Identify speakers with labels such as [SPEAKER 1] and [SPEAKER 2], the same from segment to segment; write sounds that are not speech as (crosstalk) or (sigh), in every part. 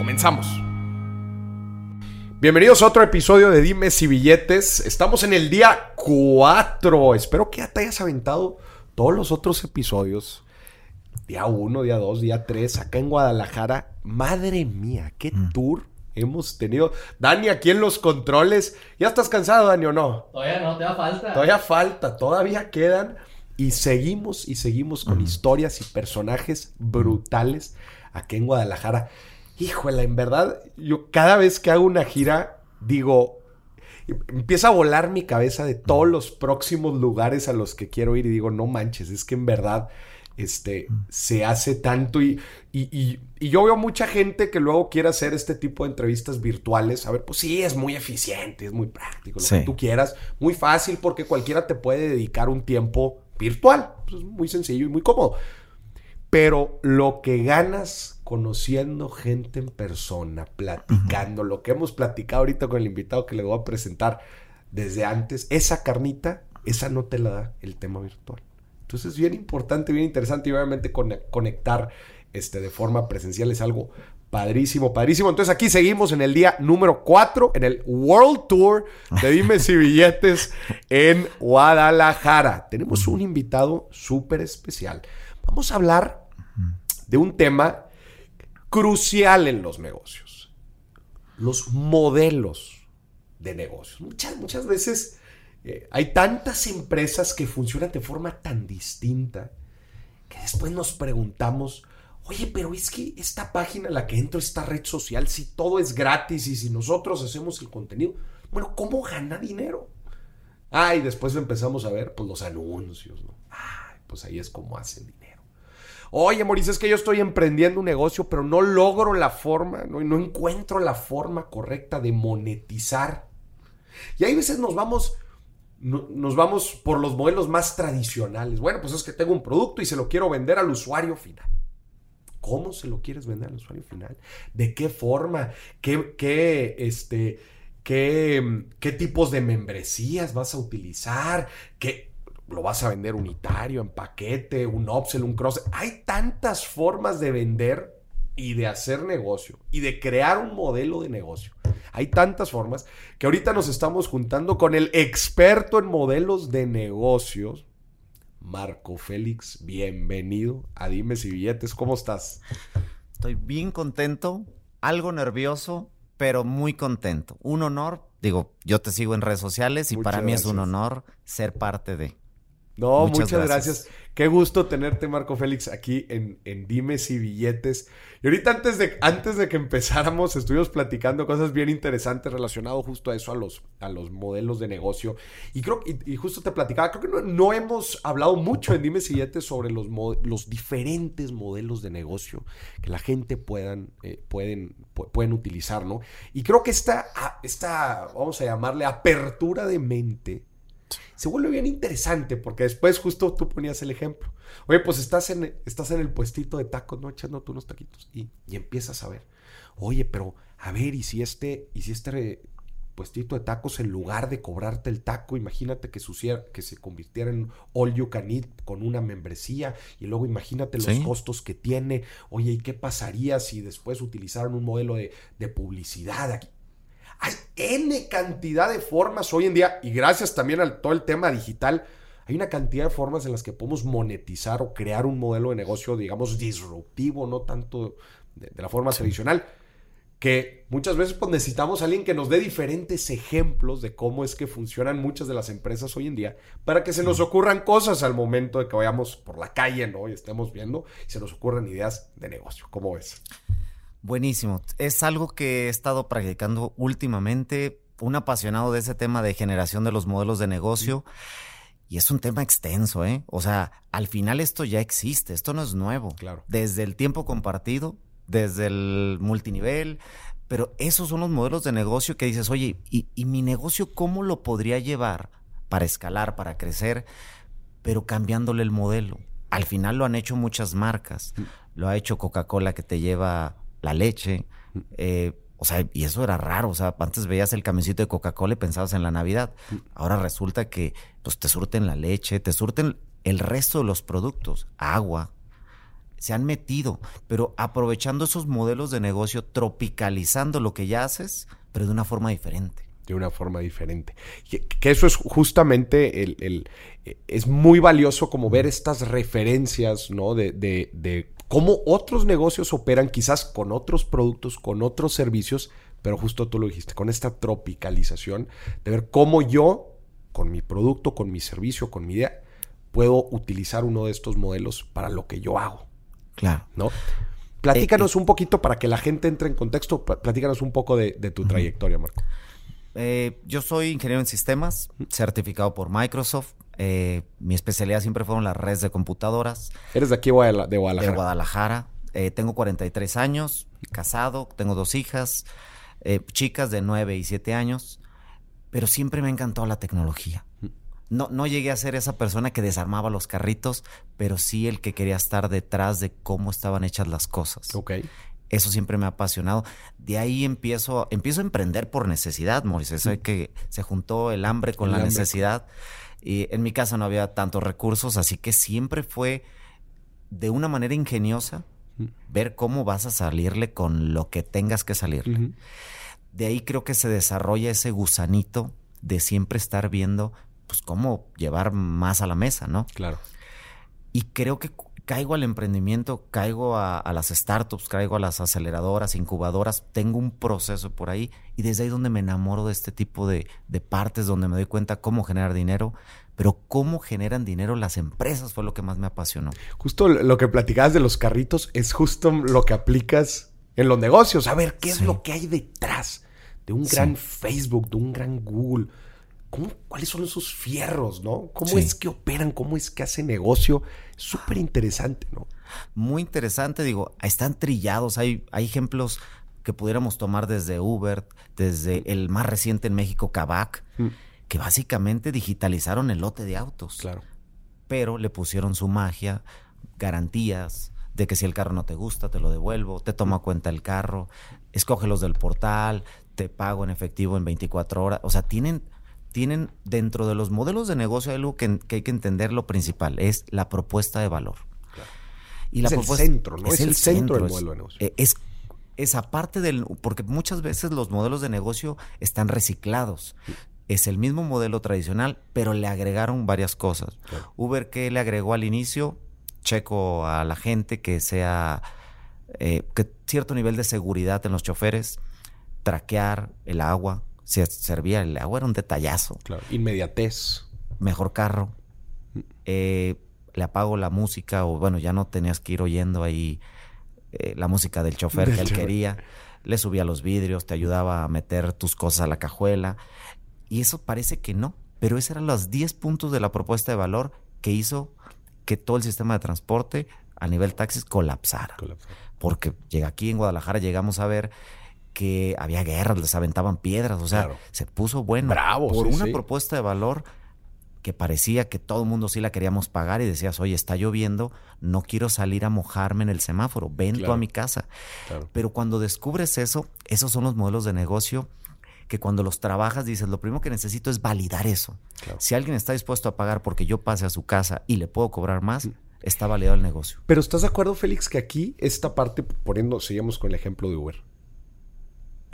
[SPEAKER 1] Comenzamos. Bienvenidos a otro episodio de Dimes y Billetes. Estamos en el día 4. Espero que ya te hayas aventado todos los otros episodios. Día 1, día 2, día 3, acá en Guadalajara. Madre mía, qué mm. tour hemos tenido. Dani, aquí en los controles. ¿Ya estás cansado, Dani, o
[SPEAKER 2] no? Todavía no, todavía falta.
[SPEAKER 1] Todavía falta, todavía quedan. Y seguimos y seguimos con mm. historias y personajes brutales aquí en Guadalajara híjole, en verdad, yo cada vez que hago una gira, digo, empieza a volar mi cabeza de todos los próximos lugares a los que quiero ir y digo, no manches, es que en verdad este, se hace tanto y, y, yo veo mucha gente que luego quiere hacer este tipo de entrevistas virtuales. A ver, pues sí, es muy eficiente, es muy práctico, lo que tú quieras, muy fácil porque cualquiera te puede dedicar un tiempo virtual. Pues es muy sencillo y muy cómodo. Pero lo que ganas conociendo gente en persona, platicando, lo que hemos platicado ahorita con el invitado que le voy a presentar desde antes, esa carnita, esa no te la da el tema virtual. Entonces es bien importante, bien interesante y obviamente conectar este, de forma presencial es algo padrísimo, padrísimo. Entonces aquí seguimos en el día número 4 en el World Tour de Dimes y Billetes en Guadalajara. Tenemos un invitado súper especial. Vamos a hablar de un tema crucial en los negocios. Los modelos de negocios. Muchas, muchas veces eh, hay tantas empresas que funcionan de forma tan distinta que después nos preguntamos, oye, pero es que esta página en la que entro, esta red social, si todo es gratis y si nosotros hacemos el contenido, bueno, ¿cómo gana dinero? Ah, y después empezamos a ver pues, los anuncios, ¿no? Ah, pues ahí es como hacen. Oye, Mauricio, es que yo estoy emprendiendo un negocio, pero no logro la forma, no, no encuentro la forma correcta de monetizar. Y hay veces nos vamos, nos vamos por los modelos más tradicionales. Bueno, pues es que tengo un producto y se lo quiero vender al usuario final. ¿Cómo se lo quieres vender al usuario final? ¿De qué forma? ¿Qué, qué, este, qué, qué tipos de membresías vas a utilizar? ¿Qué, lo vas a vender unitario, en paquete, un upsell, un cross. Hay tantas formas de vender y de hacer negocio y de crear un modelo de negocio. Hay tantas formas que ahorita nos estamos juntando con el experto en modelos de negocios, Marco Félix. Bienvenido a Dimes y Billetes. ¿Cómo estás?
[SPEAKER 3] Estoy bien contento, algo nervioso, pero muy contento. Un honor. Digo, yo te sigo en redes sociales y para mí es un honor ser parte de.
[SPEAKER 1] No, muchas, gracias. Qué gusto tenerte, Marco Félix, aquí en, en, Dimes y Billetes. Y ahorita antes de, antes de que empezáramos, estuvimos platicando cosas bien interesantes relacionadas justo a eso, a los, a los modelos de negocio. Y creo y, justo te platicaba, creo que no, hemos hablado mucho en Dimes y Billetes sobre los, los diferentes modelos de negocio que la gente puedan, eh, pueden, pueden utilizar, ¿no? Y creo que esta, esta, vamos a llamarle apertura de mente se vuelve bien interesante porque después justo tú ponías el ejemplo. Oye, pues estás en, estás en el puestito de tacos, ¿no? Echando tú unos taquitos y, empiezas a ver. Oye, pero a ver, ¿y si este, y si este puestito de tacos en lugar de cobrarte el taco, imagínate que, que se convirtiera en all you can eat con una membresía y luego imagínate los costos que tiene. Oye, ¿y qué pasaría si después utilizaran un modelo de, de publicidad aquí? Hay N cantidad de formas hoy en día, y gracias también a todo el tema digital, hay una cantidad de formas en las que podemos monetizar o crear un modelo de negocio, digamos, disruptivo, no tanto de, la forma tradicional, que muchas veces pues, necesitamos a alguien que nos dé diferentes ejemplos de cómo es que funcionan muchas de las empresas hoy en día, para que se nos ocurran cosas al momento de que vayamos por la calle, ¿no? Y estemos viendo y se nos ocurran ideas de negocio. ¿Cómo ves?
[SPEAKER 3] Buenísimo. Es algo que he estado practicando últimamente, un apasionado de ese tema de generación de los modelos de negocio. Y es un tema extenso, ¿eh? O sea, al final esto ya existe, esto no es nuevo.
[SPEAKER 1] Claro.
[SPEAKER 3] Desde el tiempo compartido, desde el multinivel, pero esos son los modelos de negocio que dices, oye, ¿y, y mi negocio cómo lo podría llevar para escalar, para crecer, pero cambiándole el modelo? Al final lo han hecho muchas marcas. Lo ha hecho Coca-Cola que te lleva la leche. Eh, o sea, y eso era raro. O sea, antes veías el camioncito de Coca-Cola y pensabas en la Navidad. Ahora resulta que pues, te surten la leche, te surten el resto de los productos, agua. Se han metido, pero aprovechando esos modelos de negocio, tropicalizando lo que ya haces, pero de una forma diferente
[SPEAKER 1] de una forma diferente. Que, eso es justamente el, es muy valioso como ver estas referencias, ¿no? De, de, cómo otros negocios operan quizás con otros productos, con otros servicios, pero justo tú lo dijiste, con esta tropicalización, de ver cómo yo, con mi producto, con mi servicio, con mi idea, puedo utilizar uno de estos modelos para lo que yo hago.
[SPEAKER 3] Claro.
[SPEAKER 1] ¿No? Platícanos eh, eh. un poquito para que la gente entre en contexto, platícanos un poco de, tu trayectoria, Marco.
[SPEAKER 3] Eh, yo soy ingeniero en sistemas, certificado por Microsoft. Eh, mi especialidad siempre fueron las redes de computadoras.
[SPEAKER 1] ¿Eres de aquí de Guadalajara?
[SPEAKER 3] De Guadalajara. Eh, tengo 43 años, casado, tengo dos hijas, chicas de 9 y 7 años, pero siempre me encantó la tecnología. No, no llegué a ser esa persona que desarmaba los carritos, pero sí el que quería estar detrás de cómo estaban hechas las cosas.
[SPEAKER 1] Ok.
[SPEAKER 3] Eso siempre me ha apasionado. De ahí empiezo, empiezo a emprender por necesidad, Moisés. Mm. que se juntó el hambre con la necesidad. Y en mi casa no había tantos recursos, así que siempre fue de una manera ingeniosa ver cómo vas a salirle con lo que tengas que salirle. De ahí creo que se desarrolla ese gusanito de siempre estar viendo pues cómo llevar más a la mesa, ¿no?
[SPEAKER 1] Claro.
[SPEAKER 3] Y creo que caigo al emprendimiento, caigo a, las startups, caigo a las aceleradoras, incubadoras, tengo un proceso por ahí y desde ahí donde me enamoro de este tipo de, partes, donde me doy cuenta cómo generar dinero, pero cómo generan dinero las empresas fue lo que más me apasionó.
[SPEAKER 1] Justo lo que platicabas de los carritos es justo lo que aplicas en los negocios, a ver qué es lo que hay detrás de un gran Facebook, de un gran Google ¿Cuáles son esos fierros, no? ¿Cómo es que operan? ¿Cómo es que hacen negocio? Súper interesante, ¿no?
[SPEAKER 3] Muy interesante, digo, están trillados. Hay, hay ejemplos que pudiéramos tomar desde Uber, desde el más reciente en México, Kavak, mm. que básicamente digitalizaron el lote de autos.
[SPEAKER 1] Claro.
[SPEAKER 3] Pero le pusieron su magia, garantías de que si el carro no te gusta, te lo devuelvo, te tomo a cuenta el carro, escógelos del portal, te pago en efectivo en 24 horas. O sea, tienen tienen dentro de los modelos de negocio algo que, hay que entender lo principal, es la propuesta de valor.
[SPEAKER 1] Y es el centro, ¿no? Es, el centro, del modelo de negocio.
[SPEAKER 3] Eh, es, esa parte del... Porque muchas veces los modelos de negocio están reciclados. Es el mismo modelo tradicional, pero le agregaron varias cosas. Uber, ¿qué le agregó al inicio? Checo a la gente que sea... Eh, que cierto nivel de seguridad en los choferes, traquear el agua, se servía el agua, era un detallazo.
[SPEAKER 1] Claro, inmediatez.
[SPEAKER 3] Mejor carro. Eh, le apago la música o bueno, ya no tenías que ir oyendo ahí eh, la música del chofer que él quería. Le subía los vidrios, te ayudaba a meter tus cosas a la cajuela. Y eso parece que no, pero esos eran los 10 puntos de la propuesta de valor que hizo que todo el sistema de transporte a nivel taxis colapsara. Porque llega aquí en Guadalajara llegamos a ver que había guerras, les aventaban piedras, o sea, se puso bueno
[SPEAKER 1] Bravo,
[SPEAKER 3] por una propuesta de valor que parecía que todo el mundo sí la queríamos pagar y decías, oye, está lloviendo, no quiero salir a mojarme en el semáforo, ven a mi casa. Pero cuando descubres eso, esos son los modelos de negocio que cuando los trabajas dices, lo primero que necesito es validar eso. Si alguien está dispuesto a pagar porque yo pase a su casa y le puedo cobrar más, está validado el negocio.
[SPEAKER 1] Pero ¿estás de acuerdo, Félix, que aquí esta parte, poniendo, seguimos con el ejemplo de Uber,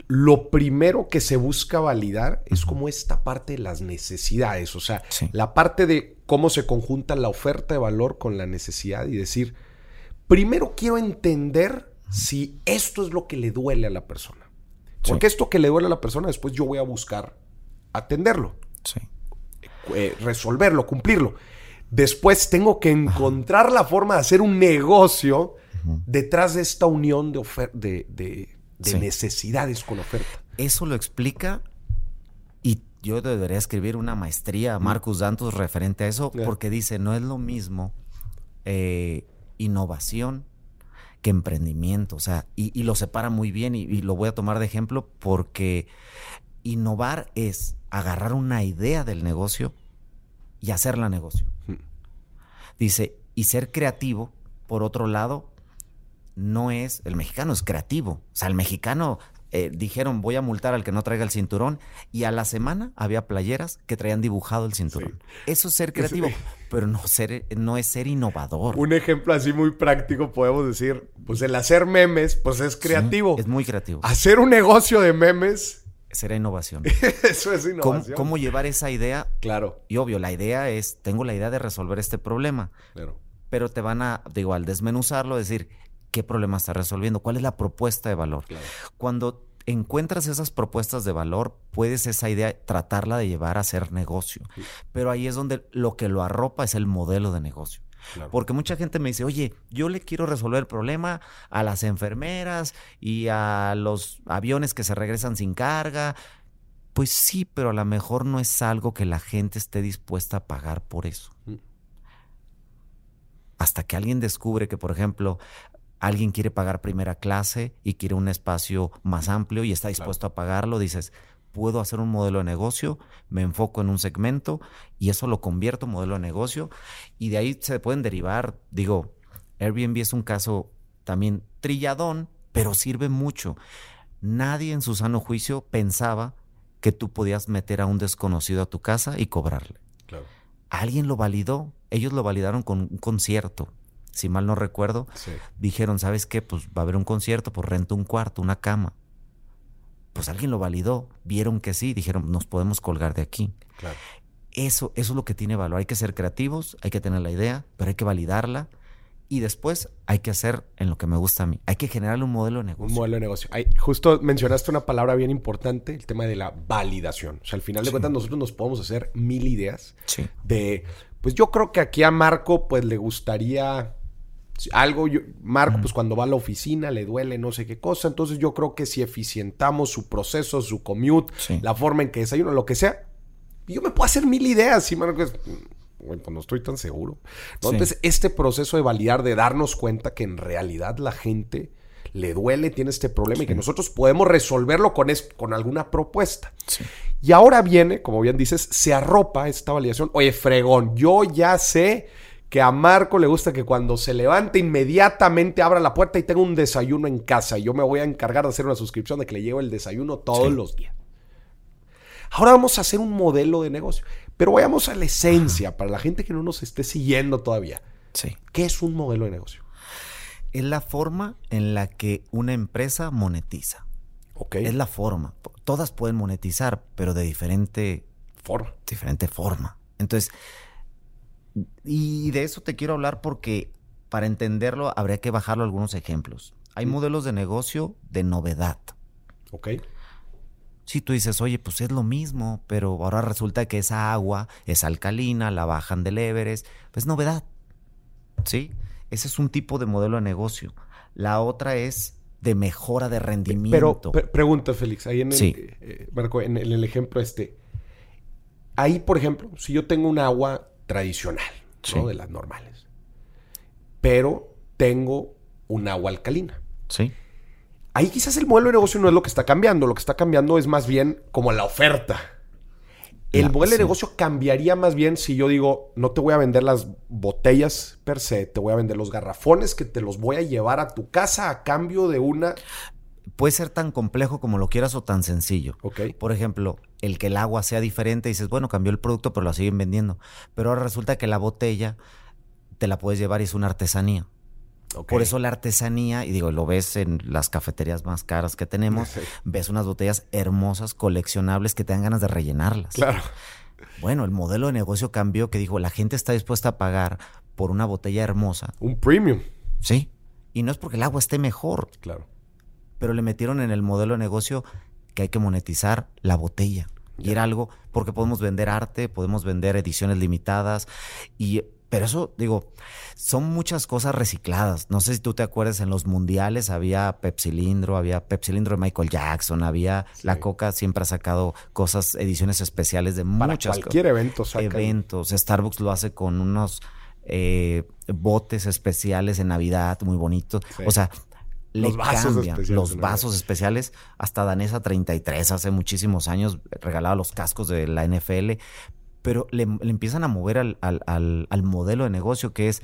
[SPEAKER 1] lo primero que se busca validar es como esta parte de las necesidades, o sea, la parte de cómo se conjunta la oferta de valor con la necesidad y decir, primero quiero entender si esto es lo que le duele a la persona. Porque esto que le duele a la persona, después yo voy a buscar atenderlo, eh, resolverlo, cumplirlo. Después tengo que encontrar la forma de hacer un negocio detrás de esta unión de, de, de necesidades con oferta.
[SPEAKER 3] Eso lo explica y yo debería escribir una maestría a Marcus Dantos referente a eso, porque dice, no es lo mismo eh, innovación que emprendimiento. O sea, y, lo separa muy bien y, y, lo voy a tomar de ejemplo porque innovar es agarrar una idea del negocio y hacerla negocio. Hmm. Dice, y ser creativo, por otro lado, no es, el mexicano es creativo. O sea, el mexicano eh, dijeron voy a multar al que no traiga el cinturón y a la semana había playeras que traían dibujado el cinturón. Eso es ser creativo, pero no, ser, no es ser innovador.
[SPEAKER 1] Un ejemplo así muy práctico podemos decir, pues el hacer memes, pues es creativo.
[SPEAKER 3] es muy creativo.
[SPEAKER 1] Hacer un negocio de memes.
[SPEAKER 3] Será innovación. (laughs)
[SPEAKER 1] Eso es innovación.
[SPEAKER 3] ¿Cómo, llevar esa idea?
[SPEAKER 1] Claro.
[SPEAKER 3] Y obvio, la idea es, tengo la idea de resolver este problema. Pero, pero te van a, digo, al desmenuzarlo, decir, qué problema está resolviendo, cuál es la propuesta de valor. Cuando encuentras esas propuestas de valor, puedes esa idea tratarla de llevar a ser negocio. Pero ahí es donde lo que lo arropa es el modelo de negocio. Porque mucha gente me dice, oye, yo le quiero resolver el problema a las enfermeras y a los aviones que se regresan sin carga. Pues sí, pero a lo mejor no es algo que la gente esté dispuesta a pagar por eso. Mm. Hasta que alguien descubre que, por ejemplo, alguien quiere pagar primera clase y quiere un espacio más amplio y está dispuesto a pagarlo, dices, puedo hacer un modelo de negocio, me enfoco en un segmento y eso lo convierto en modelo de negocio y de ahí se pueden derivar, digo, Airbnb es un caso también trilladón, pero sirve mucho. Nadie en su sano juicio pensaba que tú podías meter a un desconocido a tu casa y cobrarle. Alguien lo validó, ellos lo validaron con un concierto, si mal no recuerdo, dijeron, ¿sabes qué? Pues va a haber un concierto, pues rento un cuarto, una cama. Pues alguien lo validó, vieron que sí, dijeron, nos podemos colgar de aquí. Eso, eso es lo que tiene valor. Hay que ser creativos, hay que tener la idea, pero hay que validarla. Y después hay que hacer en lo que me gusta a mí. Hay que generar un modelo de negocio.
[SPEAKER 1] Un modelo de negocio. justo mencionaste una palabra bien importante, el tema de la validación. O sea, al final de cuentas nosotros nos podemos hacer mil ideas de, pues yo creo que aquí a Marco pues le gustaría algo, yo, Marco, pues cuando va a la oficina le duele no sé qué cosa. Entonces yo creo que si eficientamos su proceso, su commute, la forma en que desayuno, lo que sea, yo me puedo hacer mil ideas. Y Marco es, bueno, pues no estoy tan seguro. Entonces, este proceso de validar, de darnos cuenta que en realidad la gente le duele, tiene este problema y que nosotros podemos resolverlo con, con alguna propuesta. Y ahora viene, como bien dices, se arropa esta validación. Oye, fregón, yo ya sé que a Marco le gusta que cuando se levante inmediatamente abra la puerta y tenga un desayuno en casa. Y yo me voy a encargar de hacer una suscripción de que le lleve el desayuno todos los días. Ahora vamos a hacer un modelo de negocio. Pero vayamos a la esencia para la gente que no nos esté siguiendo todavía.
[SPEAKER 3] Sí.
[SPEAKER 1] ¿Qué es un modelo de negocio?
[SPEAKER 3] Es la forma en la que una empresa monetiza.
[SPEAKER 1] Ok.
[SPEAKER 3] Es la forma. Todas pueden monetizar, pero de diferente
[SPEAKER 1] forma.
[SPEAKER 3] Diferente forma. Entonces, y de eso te quiero hablar porque para entenderlo habría que bajarlo a algunos ejemplos. Hay modelos de negocio de novedad.
[SPEAKER 1] Ok.
[SPEAKER 3] Si tú dices, oye, pues es lo mismo, pero ahora resulta que esa agua es alcalina, la bajan del Everest, pues novedad. ¿Sí? Ese es un tipo de modelo de negocio. La otra es de mejora de rendimiento.
[SPEAKER 1] Pero, pregunta, Félix, ahí en el, eh, en el ejemplo este. Ahí, por ejemplo, si yo tengo un agua tradicional, ¿no? De las normales. Pero tengo un agua alcalina.
[SPEAKER 3] Sí.
[SPEAKER 1] Ahí quizás el modelo de negocio no es lo que está cambiando, lo que está cambiando es más bien como la oferta. El modelo de negocio cambiaría más bien si yo digo, no te voy a vender las botellas per se, te voy a vender los garrafones que te los voy a llevar a tu casa a cambio de una
[SPEAKER 3] puede ser tan complejo como lo quieras o tan sencillo.
[SPEAKER 1] Okay.
[SPEAKER 3] Por ejemplo, el que el agua sea diferente, dices, bueno, cambió el producto, pero lo siguen vendiendo. Pero ahora resulta que la botella te la puedes llevar y es una artesanía. Por eso la artesanía, y digo, lo ves en las cafeterías más caras que tenemos, ves unas botellas hermosas, coleccionables, que te dan ganas de rellenarlas.
[SPEAKER 1] Claro.
[SPEAKER 3] Bueno, el modelo de negocio cambió que dijo, la gente está dispuesta a pagar por una botella hermosa.
[SPEAKER 1] Un premium.
[SPEAKER 3] Sí. Y no es porque el agua esté mejor.
[SPEAKER 1] Claro
[SPEAKER 3] pero le metieron en el modelo de negocio que hay que monetizar la botella. Y era algo, porque podemos vender arte, podemos vender ediciones limitadas, y, pero eso, digo, son muchas cosas recicladas. No sé si tú te acuerdas, en los mundiales había Pepsilindro, había Pepsilindro de Michael Jackson, había la Coca siempre ha sacado cosas, ediciones especiales de
[SPEAKER 1] Para
[SPEAKER 3] muchas
[SPEAKER 1] cualquier evento
[SPEAKER 3] Eventos. Starbucks lo hace con unos... Eh, botes especiales en Navidad, muy bonitos. O sea, le
[SPEAKER 1] vasos
[SPEAKER 3] cambian
[SPEAKER 1] especiales
[SPEAKER 3] los vasos especiales. Hasta Danesa 33 hace muchísimos años regalaba los cascos de la NFL, pero le, le empiezan a mover al, al- al- al modelo de negocio que es...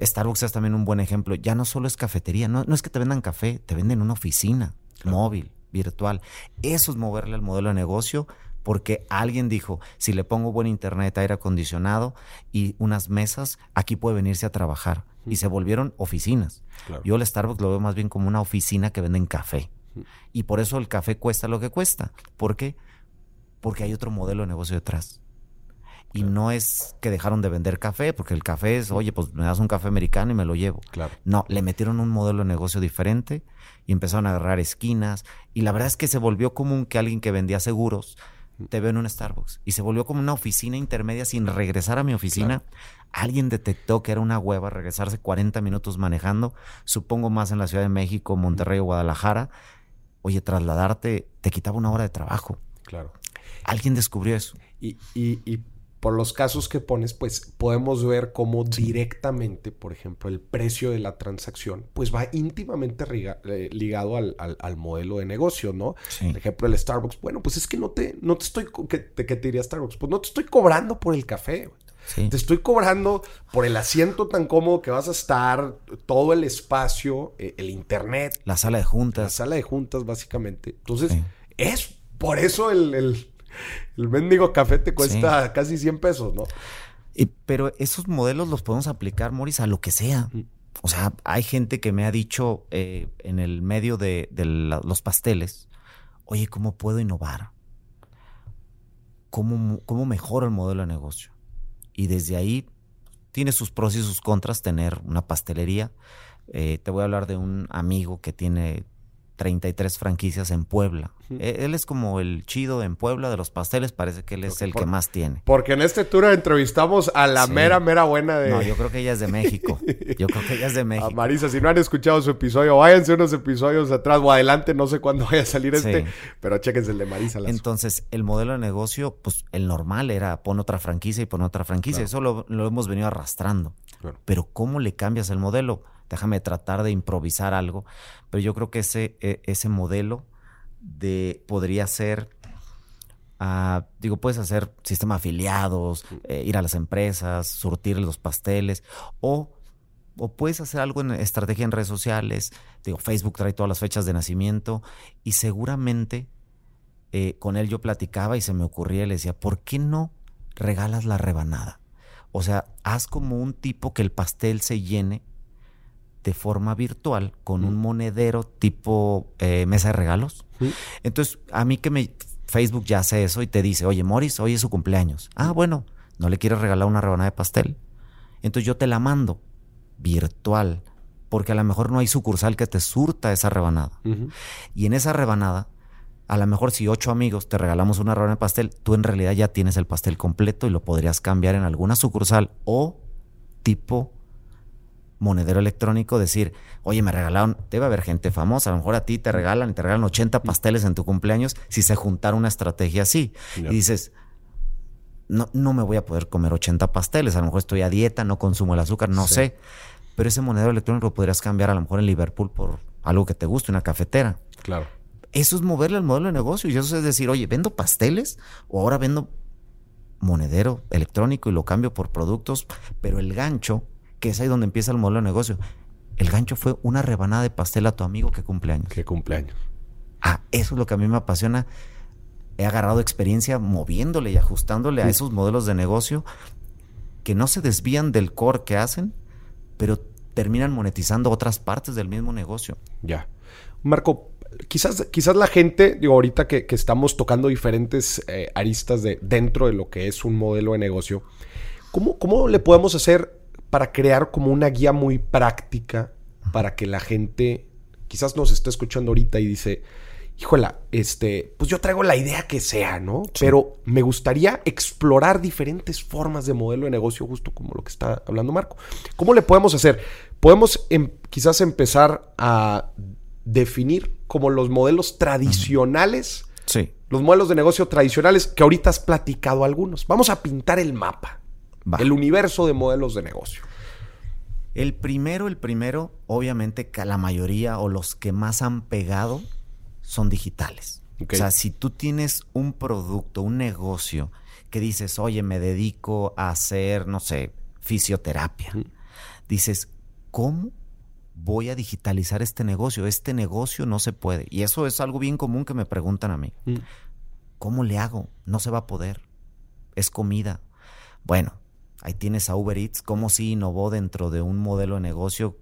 [SPEAKER 3] Starbucks es también un buen ejemplo. Ya no solo es cafetería, no, no es que te vendan café, te venden una oficina móvil, virtual. Eso es moverle al modelo de negocio porque alguien dijo, si le pongo buen internet, aire acondicionado y unas mesas, aquí puede venirse a trabajar. Y se volvieron oficinas.
[SPEAKER 1] Claro.
[SPEAKER 3] Yo el Starbucks lo veo más bien como una oficina que venden café. Y por eso el café cuesta lo que cuesta. ¿Por qué? Porque hay otro modelo de negocio detrás. Y no es que dejaron de vender café, porque el café es, oye, pues me das un café americano y me lo llevo.
[SPEAKER 1] Claro.
[SPEAKER 3] No, le metieron un modelo de negocio diferente y empezaron a agarrar esquinas. Y la verdad es que se volvió común que alguien que vendía seguros te ve en un Starbucks. Y se volvió como una oficina intermedia sin regresar a mi oficina. Alguien detectó que era una hueva regresarse 40 minutos manejando, supongo más en la Ciudad de México, Monterrey o Guadalajara. Oye, trasladarte te quitaba una hora de trabajo.
[SPEAKER 1] Claro.
[SPEAKER 3] Alguien descubrió eso.
[SPEAKER 1] Y, y- y por los casos que pones, pues podemos ver cómo directamente, por ejemplo, el precio de la transacción, pues va íntimamente riga- eh, ligado al, al- al modelo de negocio, ¿no?
[SPEAKER 3] Sí.
[SPEAKER 1] Por ejemplo, el Starbucks, bueno, pues es que no te, no te estoy, co- ¿qué te, qué te diría Starbucks? Pues no te estoy cobrando por el café, güey.
[SPEAKER 3] Sí.
[SPEAKER 1] Te estoy cobrando por el asiento tan cómodo que vas a estar, todo el espacio, eh, el internet,
[SPEAKER 3] La sala de
[SPEAKER 1] la
[SPEAKER 3] juntas.
[SPEAKER 1] sala de juntas, básicamente. Entonces,
[SPEAKER 3] Sí.
[SPEAKER 1] es por eso el, el, el mendigo café te cuesta casi 100 pesos, ¿no?
[SPEAKER 3] Y- pero esos modelos los podemos aplicar, Morris, a lo que sea. O sea, hay gente que me ha dicho eh, en el medio de, de la- los pasteles, oye, ¿cómo puedo innovar? ¿Cómo, ¿Cómo mejoro el modelo de negocio? Y desde ahí tiene sus pros y sus contras tener una pastelería. Eh, te voy a hablar de un amigo que tiene 33 franquicias en Puebla. Eh, Él es como el chido en Puebla de los pasteles, parece que él es el
[SPEAKER 1] por-
[SPEAKER 3] que más tiene.
[SPEAKER 1] Porque en este tour entrevistamos a la
[SPEAKER 3] Sí.
[SPEAKER 1] mera, mera buena de...
[SPEAKER 3] No, yo creo que ella es de México. (laughs) Yo creo que ella es de
[SPEAKER 1] A
[SPEAKER 3] México.
[SPEAKER 1] Marisa, si no han escuchado su episodio, váyanse unos episodios atrás o adelante, no sé cuándo vaya a salir este,
[SPEAKER 3] Sí.
[SPEAKER 1] pero chéquense el de Marisa. Lazo.
[SPEAKER 3] Entonces, el modelo de negocio, pues el normal era pon otra franquicia y pon otra franquicia.
[SPEAKER 1] Claro.
[SPEAKER 3] Eso lo, lo hemos venido arrastrando.
[SPEAKER 1] Claro.
[SPEAKER 3] Pero ¿cómo le cambias el modelo? Déjame tratar de improvisar algo. Pero yo creo que ese, e- ese modelo de podría ser, ah, digo, puedes hacer sistema de afiliados, eh, ir a las empresas, surtir los pasteles, o, o puedes hacer algo en estrategia en redes sociales. Digo, Facebook trae todas las fechas de nacimiento y seguramente eh, con él yo platicaba y se me ocurría y le decía, ¿por qué no regalas la rebanada? O sea, haz como un tipo que el pastel se llene de forma virtual con un monedero tipo eh, mesa de regalos. Entonces, a mí que me Facebook ya hace eso y te dice, oye, Morris, hoy es su cumpleaños. Ah, bueno, ¿no le quieres regalar una rebanada de pastel? Entonces yo te la mando virtual, porque a lo mejor no hay sucursal que te surta esa rebanada. Y en esa rebanada, a lo mejor si ocho amigos te regalamos una rebanada de pastel, tú en realidad ya tienes el pastel completo y lo podrías cambiar en alguna sucursal o tipo monedero electrónico, decir, oye, me regalaron, debe haber gente famosa, a lo mejor a ti te regalan y te regalan 80 pasteles en tu cumpleaños si se juntara una estrategia así. Y dices, no, no me voy a poder comer 80 pasteles, a lo mejor estoy a dieta, no consumo el azúcar, no
[SPEAKER 1] Sí.
[SPEAKER 3] sé. Pero ese monedero electrónico lo podrías cambiar a lo mejor en Liverpool por algo que te guste, una cafetera.
[SPEAKER 1] Claro.
[SPEAKER 3] Eso es moverle el modelo de negocio. Y eso es decir, oye, vendo pasteles o ahora vendo monedero electrónico y lo cambio por productos. Pero el gancho, que es ahí donde empieza el modelo de negocio, el gancho fue una rebanada de pastel a tu amigo que cumpleaños.
[SPEAKER 1] Qué cumpleaños.
[SPEAKER 3] Ah, eso es lo que a mí me apasiona. He agarrado experiencia moviéndole y ajustándole a esos modelos de negocio que no se desvían del core que hacen, pero terminan monetizando otras partes del mismo negocio.
[SPEAKER 1] Ya. Marco, quizás, quizás la gente, digo, ahorita que, que estamos tocando diferentes eh, aristas de, dentro de lo que es un modelo de negocio, ¿cómo, ¿cómo le podemos hacer para crear como una guía muy práctica para que la gente quizás nos esté escuchando ahorita y dice, híjola, este, pues yo traigo la idea que sea, ¿no? Pero me gustaría explorar diferentes formas de modelo de negocio, justo como lo que está hablando Marco. ¿Cómo le podemos hacer? Podemos em- quizás empezar a definir como los modelos tradicionales,
[SPEAKER 3] Sí.
[SPEAKER 1] los modelos de negocio tradicionales que ahorita has platicado algunos. Vamos a pintar el mapa,
[SPEAKER 3] Va.
[SPEAKER 1] el universo de modelos de negocio.
[SPEAKER 3] El primero, el primero, obviamente que la mayoría o los que más han pegado son digitales. O sea, si tú tienes un producto, un negocio que dices, oye, me dedico a hacer, no sé, fisioterapia. Dices, ¿cómo voy a digitalizar este negocio? Este negocio no se puede. Y eso es algo bien común que me preguntan a mí.
[SPEAKER 1] Mm.
[SPEAKER 3] ¿Cómo le hago? No se va a poder. Es comida. Bueno, ahí tienes a Uber Eats, cómo sí innovó dentro de un modelo de negocio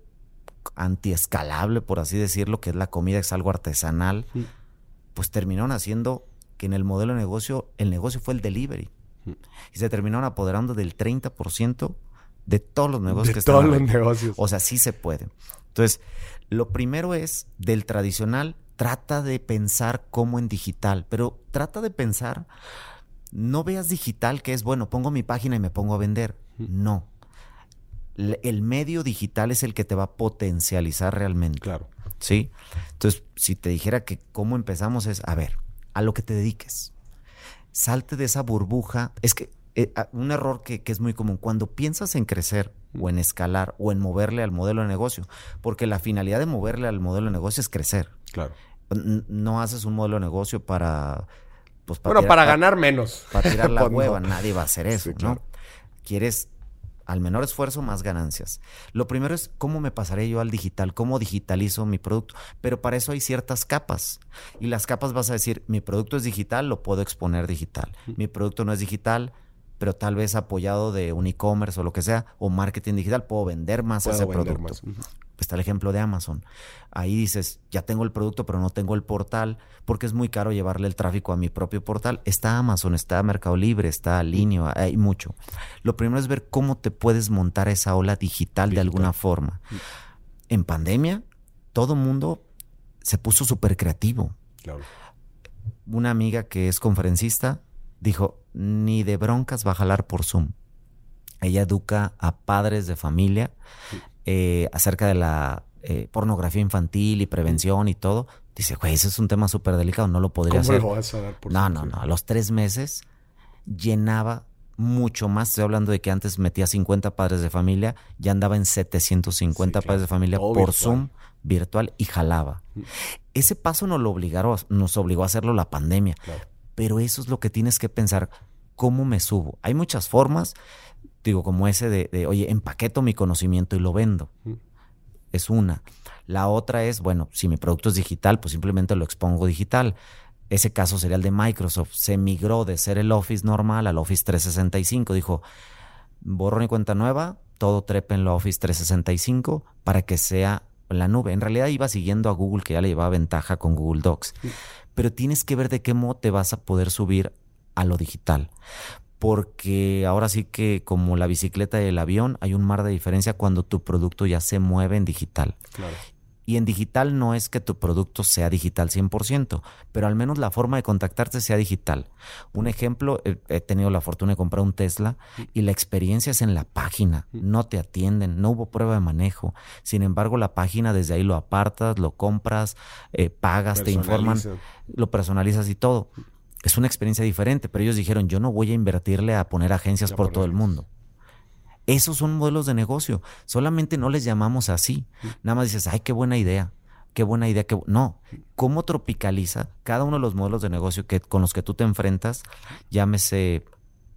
[SPEAKER 3] antiescalable, por así decirlo, que es la comida, es algo artesanal. Pues terminaron haciendo que en el modelo de negocio, el negocio fue el delivery. Y se terminaron apoderando del 30% de todos los negocios que
[SPEAKER 1] De
[SPEAKER 3] estaban
[SPEAKER 1] todos los negocios.
[SPEAKER 3] O sea, sí se puede. Entonces, lo primero es del tradicional, trata de pensar como en digital, pero trata de pensar, no veas digital que es, bueno, pongo mi página y me pongo a vender. No. El medio digital es el que te va a potencializar realmente.
[SPEAKER 1] Claro.
[SPEAKER 3] ¿Sí? Entonces, si te dijera que cómo empezamos es, a ver, a lo que te dediques. Salte de esa burbuja. Es que eh, un error que, que es muy común, cuando piensas en crecer o en escalar o en moverle al modelo de negocio, porque la finalidad de moverle al modelo de negocio es crecer.
[SPEAKER 1] Claro.
[SPEAKER 3] No haces un modelo de negocio para... Pues,
[SPEAKER 1] Bueno,
[SPEAKER 3] tirar-
[SPEAKER 1] para ganar menos.
[SPEAKER 3] Para tirar la (laughs)
[SPEAKER 1] Pues no.
[SPEAKER 3] hueva, nadie va a hacer eso,
[SPEAKER 1] Sí, claro.
[SPEAKER 3] ¿no? Quieres al menor esfuerzo, más ganancias. Lo primero es cómo me pasaré yo al digital, cómo digitalizo mi producto. Pero para eso hay ciertas capas. Y las capas vas a decir, mi producto es digital, lo puedo exponer digital. Mi producto no es digital, pero tal vez apoyado de un e-commerce o lo que sea, o marketing digital, puedo vender más
[SPEAKER 1] Puedo
[SPEAKER 3] ese
[SPEAKER 1] vender
[SPEAKER 3] producto.
[SPEAKER 1] más.
[SPEAKER 3] Está el ejemplo de Amazon. Ahí dices, ya tengo el producto, pero no tengo el portal, porque es muy caro llevarle el tráfico a mi propio portal. Está Amazon, está Mercado Libre, está Linio, hay mucho. Lo primero es ver cómo te puedes montar esa ola digital, de alguna forma. En pandemia, todo mundo se puso súper creativo.
[SPEAKER 1] Claro.
[SPEAKER 3] Una amiga que es conferencista dijo, ni de broncas va a jalar por Zoom. Ella educa a padres de familia eh, acerca de la eh, pornografía infantil y prevención y todo. Dice, güey, ese es un tema súper delicado, no lo podría
[SPEAKER 1] ¿Cómo
[SPEAKER 3] hacer.
[SPEAKER 1] lo vas a dar por
[SPEAKER 3] No, no, no. A los tres meses llenaba mucho más. Estoy hablando de que antes metía 50 padres de familia, ya andaba en 750
[SPEAKER 1] Sí,
[SPEAKER 3] padres de familia
[SPEAKER 1] Todo
[SPEAKER 3] por
[SPEAKER 1] virtual.
[SPEAKER 3] Zoom virtual y jalaba.
[SPEAKER 1] Mm.
[SPEAKER 3] Ese paso nos lo obligaron, nos obligó a hacerlo la pandemia.
[SPEAKER 1] Claro.
[SPEAKER 3] Pero eso es lo que tienes que pensar. ¿Cómo me subo? Hay muchas formas, digo, como ese de, de, oye, empaqueto mi conocimiento y lo vendo.
[SPEAKER 1] Mm.
[SPEAKER 3] Es una. La otra es, bueno, si mi producto es digital, pues simplemente lo expongo digital. Ese caso sería el de Microsoft. Se migró de ser el Office normal al Office 365. Dijo, borrón y cuenta nueva, todo trepe en la Office 365 para que sea la nube. En realidad iba siguiendo a Google, que ya le llevaba ventaja con Google Docs. Pero tienes que ver de qué modo te vas a poder subir a lo digital. Porque ahora sí que como la bicicleta y el avión, hay un mar de diferencia cuando tu producto ya se mueve en digital.
[SPEAKER 1] Claro.
[SPEAKER 3] Y en digital no es que tu producto sea digital 100%, pero al menos la forma de contactarte sea digital. Un ejemplo, eh, he tenido la fortuna de comprar un Tesla y la experiencia es en la página. No te atienden, no hubo prueba de manejo. Sin embargo, la página desde ahí lo apartas, lo compras, eh, pagas, te informan, lo personalizas y todo. Es una experiencia diferente, pero ellos dijeron, yo no voy a invertirle a poner agencias por todo el mundo. Esos son modelos de negocio. Solamente no les llamamos así. Nada más dices, ay, qué buena idea. Qué buena idea. Bu-". No. ¿Cómo tropicaliza cada uno de los modelos de negocio que, con los que tú te enfrentas? Llámese,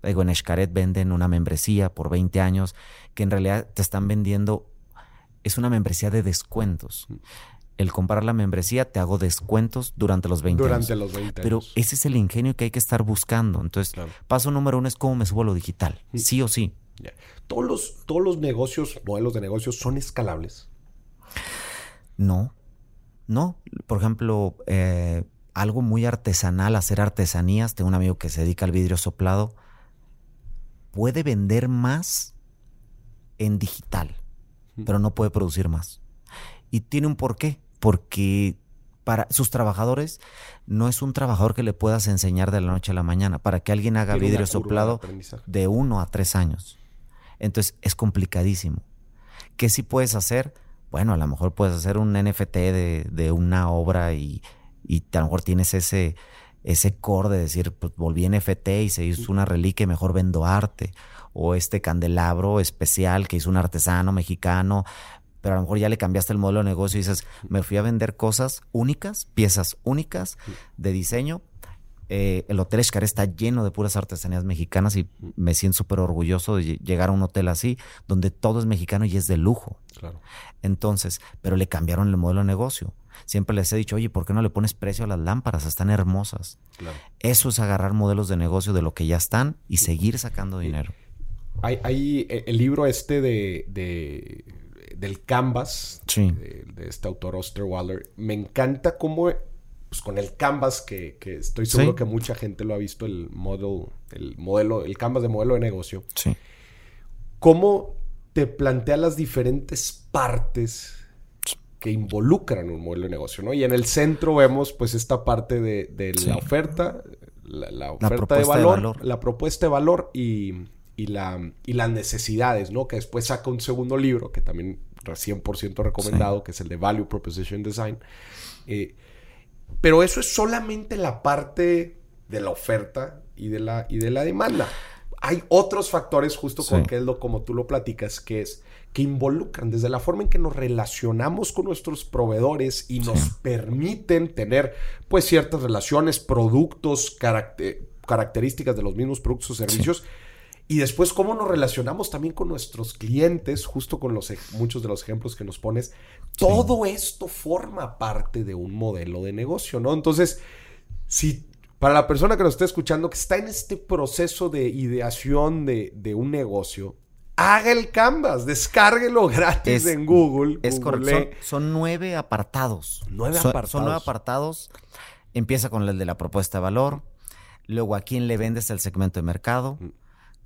[SPEAKER 3] digo, en Xcaret venden una membresía por 20 años que en realidad te están vendiendo, es una membresía de descuentos. El comprar la membresía te hago descuentos durante los 20
[SPEAKER 1] Durante
[SPEAKER 3] años.
[SPEAKER 1] los 20
[SPEAKER 3] Pero
[SPEAKER 1] años.
[SPEAKER 3] ese es el ingenio que hay que estar buscando. Entonces,
[SPEAKER 1] Claro.
[SPEAKER 3] paso número uno es cómo me subo a lo digital. Sí o sí.
[SPEAKER 1] Todos los, todos los negocios, modelos de negocios son escalables.
[SPEAKER 3] No, no. Por ejemplo, eh, algo muy artesanal, hacer artesanías. Tengo un amigo que se dedica al vidrio soplado. Puede vender más en digital, pero no puede producir más. Y tiene un porqué, porque para sus trabajadores no es un trabajador que le puedas enseñar de la noche a la mañana. Para que alguien haga
[SPEAKER 1] Tiene
[SPEAKER 3] vidrio
[SPEAKER 1] de
[SPEAKER 3] soplado, de uno a tres años. Entonces es complicadísimo. ¿Qué sí puedes hacer? Bueno, a lo mejor puedes hacer un NFT de, de una obra y, y a lo mejor tienes ese, ese core de decir, pues volví en FT y se hizo una reliquia y mejor vendo arte. O este candelabro especial que hizo un artesano mexicano, pero a lo mejor ya le cambiaste el modelo de negocio y dices, me fui a vender cosas únicas, piezas únicas de diseño. Eh, el Hotel Escar está lleno de puras artesanías mexicanas y me siento súper orgulloso de llegar a un hotel así, donde todo es mexicano y es de lujo.
[SPEAKER 1] Claro.
[SPEAKER 3] Entonces, pero le cambiaron el modelo de negocio. Siempre les he dicho, oye, ¿por qué no le pones precio a las lámparas? Están hermosas.
[SPEAKER 1] Claro.
[SPEAKER 3] Eso es agarrar modelos de negocio de lo que ya están y seguir sacando dinero.
[SPEAKER 1] Hay, hay eh, el libro este de, de del Canvas
[SPEAKER 3] Sí.
[SPEAKER 1] de, de este autor Osterwalder. Me encanta cómo pues, con el Canvas que, que estoy seguro
[SPEAKER 3] Sí.
[SPEAKER 1] que mucha gente lo ha visto el model, el modelo, el Canvas de modelo de negocio.
[SPEAKER 3] Sí.
[SPEAKER 1] cómo te plantea las diferentes partes que involucran un modelo de negocio, ¿no? Y en el centro vemos pues esta parte de, de la oferta, la, la oferta de,
[SPEAKER 3] propuesta de
[SPEAKER 1] valor,
[SPEAKER 3] valor.
[SPEAKER 1] la propuesta de valor y, y la, y las necesidades, ¿no? Que después saca un segundo libro que también 100% recomendado, que es el de Value Proposition Design. Eh, pero eso es solamente la parte de la oferta y de la, y de la demanda. Hay otros factores, justo con
[SPEAKER 3] Sí.
[SPEAKER 1] que es lo como tú lo platicas, que es que involucran desde la forma en que nos relacionamos con nuestros proveedores y nos
[SPEAKER 3] Sí.
[SPEAKER 1] permiten tener pues ciertas relaciones, productos, caracte- características de los mismos productos o servicios. Y después cómo nos relacionamos también con nuestros clientes, justo con los muchos de los ejemplos que nos pones. Todo esto forma parte de un modelo de negocio, ¿no? Entonces, si para la persona que nos está escuchando, que está en este proceso de ideación de, de un negocio, haga el Canvas, descárguelo (laughs) gratis
[SPEAKER 3] Es-
[SPEAKER 1] en Google.
[SPEAKER 3] Es correcto.
[SPEAKER 1] googlee.
[SPEAKER 3] Son, son nueve apartados.
[SPEAKER 1] Nueve apartados.
[SPEAKER 3] Son nueve apartados. Empieza con el de la propuesta de valor. Luego, a quién le vendes el segmento de mercado.
[SPEAKER 1] Mm.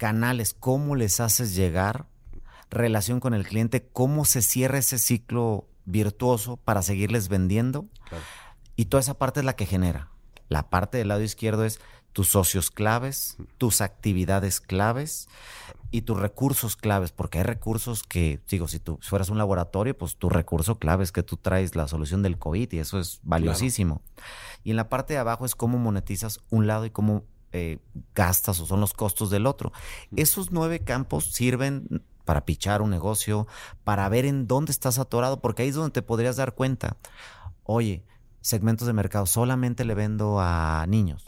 [SPEAKER 3] Canales, cómo les haces llegar. Relación con el cliente, cómo se cierra ese ciclo virtuoso para seguirles vendiendo.
[SPEAKER 1] Claro.
[SPEAKER 3] Y toda esa parte es la que genera. La parte del lado izquierdo es tus socios claves, tus actividades claves y tus recursos claves, porque hay recursos que, digo, si tú fueras un laboratorio, pues tu recurso clave es que tú traes la solución del COVID y eso es valiosísimo. Y en la parte de abajo es cómo monetizas un lado y cómo eh, gastas o son los costos del otro. Esos nueve campos sirven para pichar un negocio, para ver en dónde estás atorado, porque ahí es donde te podrías dar cuenta. Oye, segmentos de mercado, solamente le vendo a niños.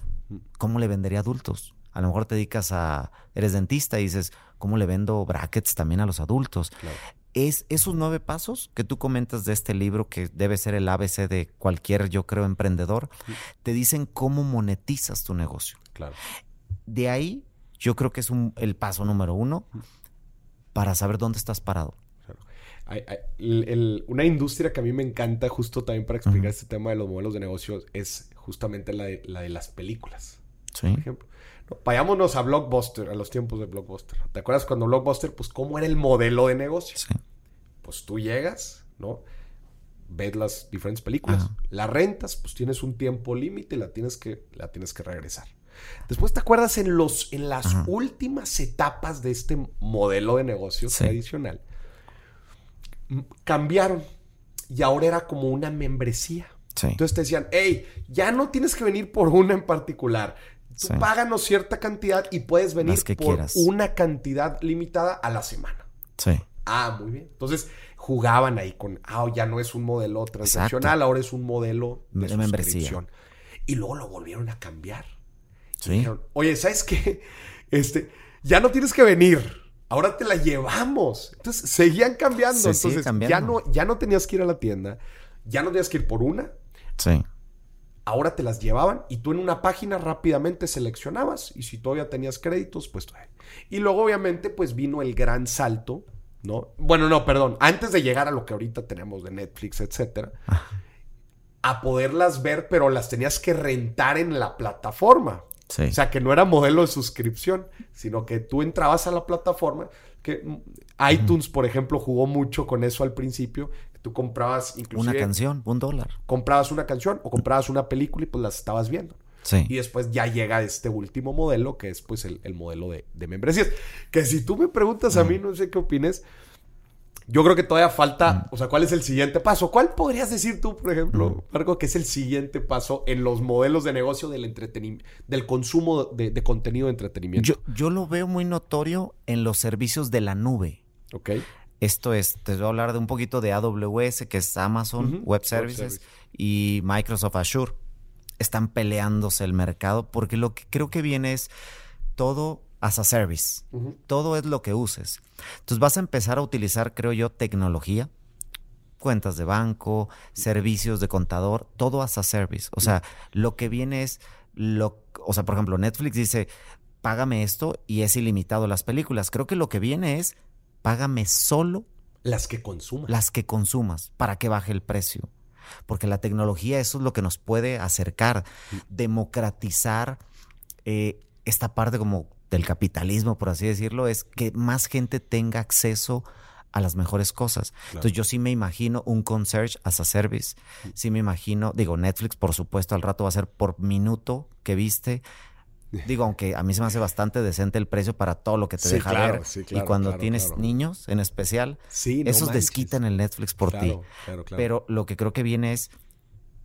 [SPEAKER 3] ¿Cómo le vendería a adultos? A lo mejor te dedicas a, eres dentista y dices, ¿cómo le vendo brackets también a los adultos?
[SPEAKER 1] Claro.
[SPEAKER 3] Es esos nueve pasos que tú comentas de este libro, que debe ser el ABC de cualquier, yo creo, emprendedor, te dicen cómo monetizas tu negocio.
[SPEAKER 1] Claro.
[SPEAKER 3] De ahí, yo creo que es un- el paso número uno para saber dónde estás parado.
[SPEAKER 1] Claro. Hay- hay- el- el- una industria que a mí me encanta justo también para explicar este tema de los modelos de negocios es justamente la de, la de las películas.
[SPEAKER 3] Sí.
[SPEAKER 1] Por ejemplo. No, vayámonos a Blockbuster, a los tiempos de Blockbuster. ¿Te acuerdas cuando Blockbuster, pues cómo era el modelo de negocio?
[SPEAKER 3] Sí.
[SPEAKER 1] Pues tú llegas, ¿no? Ves las diferentes películas,
[SPEAKER 3] Ajá.
[SPEAKER 1] la rentas, pues tienes un tiempo límite y la tienes que, la tienes que regresar. Después te acuerdas en, los, en las
[SPEAKER 3] Ajá.
[SPEAKER 1] últimas etapas de este modelo de negocio
[SPEAKER 3] Sí.
[SPEAKER 1] tradicional, cambiaron y ahora era como una membresía.
[SPEAKER 3] Sí.
[SPEAKER 1] Entonces te decían, hey, ya no tienes que venir por una en particular. Tú
[SPEAKER 3] Sí.
[SPEAKER 1] páganos cierta cantidad y puedes venir
[SPEAKER 3] que
[SPEAKER 1] por
[SPEAKER 3] quieras.
[SPEAKER 1] una cantidad limitada a la semana.
[SPEAKER 3] Sí.
[SPEAKER 1] Ah, muy bien. Entonces jugaban ahí con, ah, ya no es un modelo transaccional, ahora es un modelo de,
[SPEAKER 3] De membresía.
[SPEAKER 1] suscripción. Y luego lo volvieron a cambiar.
[SPEAKER 3] Sí.
[SPEAKER 1] Dijeron, oye, ¿sabes qué? (laughs) Este, ya no tienes que venir. Ahora te la llevamos. Entonces seguían cambiando.
[SPEAKER 3] Se
[SPEAKER 1] Entonces
[SPEAKER 3] cambiando.
[SPEAKER 1] ya no, ya no tenías que ir a la tienda. Ya no tenías que ir por una.
[SPEAKER 3] Sí.
[SPEAKER 1] Ahora te las llevaban y tú en una página rápidamente seleccionabas y si todavía tenías créditos, pues... Y luego obviamente pues vino el gran salto, ¿no? Bueno, no, perdón, antes de llegar a lo que ahorita tenemos de Netflix, etcétera, a poderlas ver, pero las tenías que rentar en la plataforma.
[SPEAKER 3] Sí.
[SPEAKER 1] O sea, que no era modelo de suscripción, sino que tú entrabas a la plataforma, que mm, iTunes, por ejemplo, jugó mucho con eso al principio, tú comprabas inclusive
[SPEAKER 3] Una canción, un dólar.
[SPEAKER 1] comprabas una canción o comprabas una película y pues las estabas viendo.
[SPEAKER 3] Sí.
[SPEAKER 1] Y después ya llega este último modelo, que es pues el, el modelo de, de membresías. Que si tú me preguntas a mí, no sé qué opines, Yo creo que todavía falta, o sea, ¿cuál es el siguiente paso? ¿Cuál podrías decir tú, por ejemplo, Marco, que es el siguiente paso en los modelos de negocio del entretenimiento, del consumo de, contenido de entretenimiento?
[SPEAKER 3] Yo, yo lo veo muy notorio en los servicios de la nube.
[SPEAKER 1] Ok.
[SPEAKER 3] Esto es, te voy a hablar de un poquito de AWS, que es Amazon Web Services, y Microsoft Azure. Están peleándose el mercado porque lo que creo que viene es todo as a service. Todo es lo que uses. Entonces vas a empezar a utilizar, creo yo, tecnología, cuentas de banco, servicios de contador, todo as a service. O sea, lo que viene es lo, o sea, por ejemplo, Netflix dice, págame esto y es ilimitado las películas. Creo que lo que viene es, págame solo
[SPEAKER 1] las que consumas.
[SPEAKER 3] Las que consumas para que baje el precio. Porque la tecnología eso es lo que nos puede acercar, democratizar eh, esta parte como del capitalismo, por así decirlo, es que más gente tenga acceso a las mejores cosas. Entonces yo sí me imagino un concierge as a service. Sí me imagino, digo, Netflix por supuesto al rato va a ser por minuto que viste. Digo, aunque a mí se me hace bastante decente el precio para todo lo que te deja ver. y cuando tienes niños en especial, esos desquitan el Netflix por ti. Pero lo que creo que viene es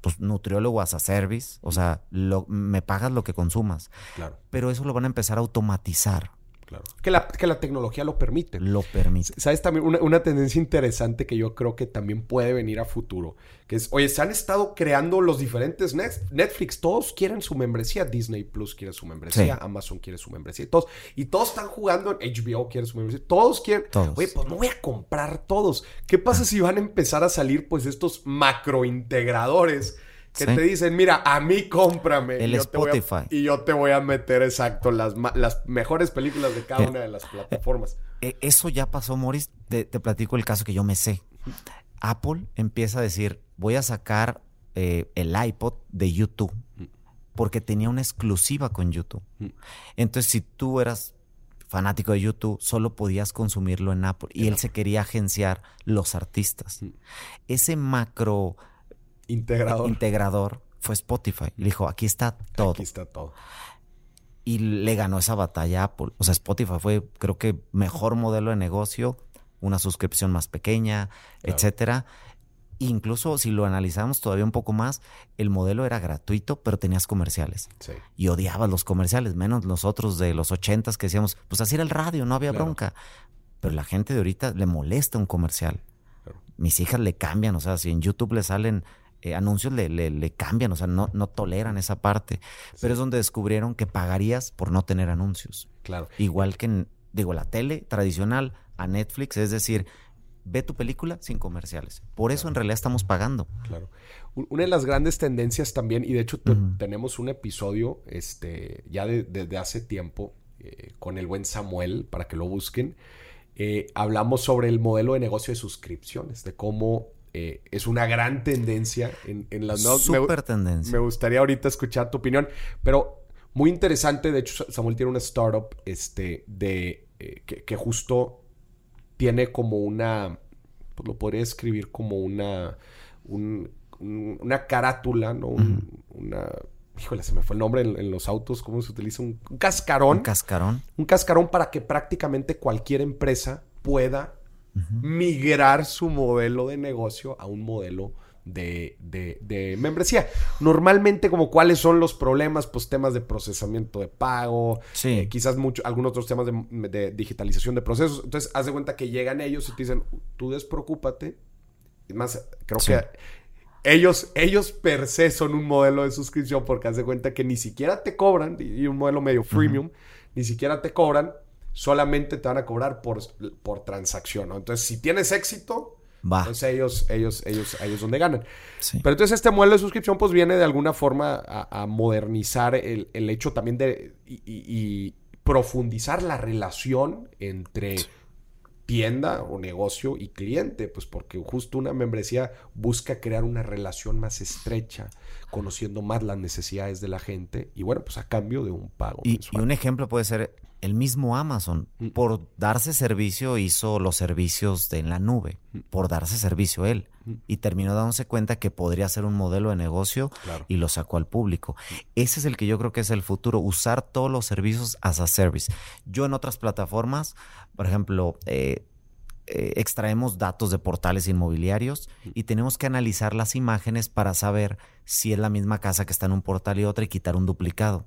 [SPEAKER 3] pues, nutriólogo as a service, o sea, lo, me pagas lo que consumas.
[SPEAKER 1] Claro.
[SPEAKER 3] Pero eso lo van a empezar a automatizar.
[SPEAKER 1] Claro. Que la, que la tecnología lo permite.
[SPEAKER 3] Lo permite.
[SPEAKER 1] ¿Sabes también? Una, tendencia interesante que yo creo que también puede venir a futuro. Que es, oye, se han estado creando los diferentes Netflix. Todos quieren su membresía. Disney Plus quiere su membresía. Amazon quiere su membresía. Y todos, y todos están jugando en HBO quiere su membresía. Todos quieren. Oye, pues no voy a comprar todos. ¿Qué pasa ah. si van a empezar a salir pues estos macrointegradores? Que te dicen, mira, a mí cómprame.
[SPEAKER 3] El Spotify.
[SPEAKER 1] y yo te voy a meter exacto las, las mejores películas de cada eh, una de las plataformas.
[SPEAKER 3] Eh, eso ya pasó, Morris. Te, platico el caso que yo me sé. Apple empieza a decir, voy a sacar eh, el iPod de YouTube porque tenía una exclusiva con YouTube. Entonces, si tú eras fanático de YouTube, solo podías consumirlo en Apple. Y él se quería agenciar los artistas. Ese macro
[SPEAKER 1] Integrador.
[SPEAKER 3] Integrador fue Spotify. Le dijo, aquí está todo.
[SPEAKER 1] Aquí está todo.
[SPEAKER 3] Y le ganó esa batalla a Apple. O sea, Spotify fue, creo que, mejor modelo de negocio, una suscripción más pequeña, etcétera. Incluso si lo analizamos todavía un poco más, el modelo era gratuito, pero tenías comerciales.
[SPEAKER 1] Sí.
[SPEAKER 3] Y odiabas los comerciales, menos nosotros de los ochentas que decíamos, pues así era el radio, no había bronca. Pero la gente de ahorita le molesta un comercial. Mis hijas le cambian, o sea, si en YouTube le salen eh, anuncios le, le, cambian, o sea, no, no toleran esa parte. Pero es donde descubrieron que pagarías por no tener anuncios.
[SPEAKER 1] Claro.
[SPEAKER 3] Igual que, en, digo, la tele tradicional a Netflix, es decir, ve tu película sin comerciales. Por eso en realidad estamos pagando.
[SPEAKER 1] Claro. Una de las grandes tendencias también, y de hecho tenemos un episodio este, ya desde hace tiempo eh, con el buen Samuel, para que lo busquen, eh, hablamos sobre el modelo de negocio de suscripciones, de cómo eh, es una gran tendencia en, las
[SPEAKER 3] nuevas. Súper tendencia.
[SPEAKER 1] Me gustaría ahorita escuchar tu opinión, pero muy interesante. De hecho, Samuel tiene una startup este, de, eh, que, justo tiene como una, pues lo podría escribir como una, una carátula, ¿no? Una híjole, se me fue el nombre en, los autos, ¿cómo se utiliza? Un, un, cascarón.
[SPEAKER 3] Un cascarón.
[SPEAKER 1] Un cascarón para que prácticamente cualquier empresa pueda migrar su modelo de negocio a un modelo de, membresía. Normalmente, como cuáles son los problemas, pues temas de procesamiento de pago, eh, quizás mucho, algunos otros temas de, digitalización de procesos. Entonces, haz de cuenta que llegan ellos y te dicen, tú despreocúpate. Es más, creo que ellos, ellos per se son un modelo de suscripción porque haz de cuenta que ni siquiera te cobran, y un modelo medio freemium, ni siquiera te cobran solamente te van a cobrar por, por transacción, ¿no? Entonces, si tienes éxito, Va. Entonces ellos, ellos, ellos, ellos donde ganan. Pero entonces este modelo de suscripción pues viene de alguna forma a, modernizar el, hecho también de y, profundizar la relación entre tienda o negocio y cliente, pues porque justo una membresía busca crear una relación más estrecha, conociendo más las necesidades de la gente y bueno, pues a cambio de un pago.
[SPEAKER 3] y un ejemplo puede ser el mismo Amazon, mm. por darse servicio, hizo los servicios de en la nube, mm. por darse servicio él. Mm. Y terminó dándose cuenta que podría ser un modelo de negocio y lo sacó al público. Ese es el que yo creo que es el futuro, usar todos los servicios as a service. Yo en otras plataformas, por ejemplo, eh, eh, extraemos datos de portales inmobiliarios y tenemos que analizar las imágenes para saber si es la misma casa que está en un portal y otra y quitar un duplicado.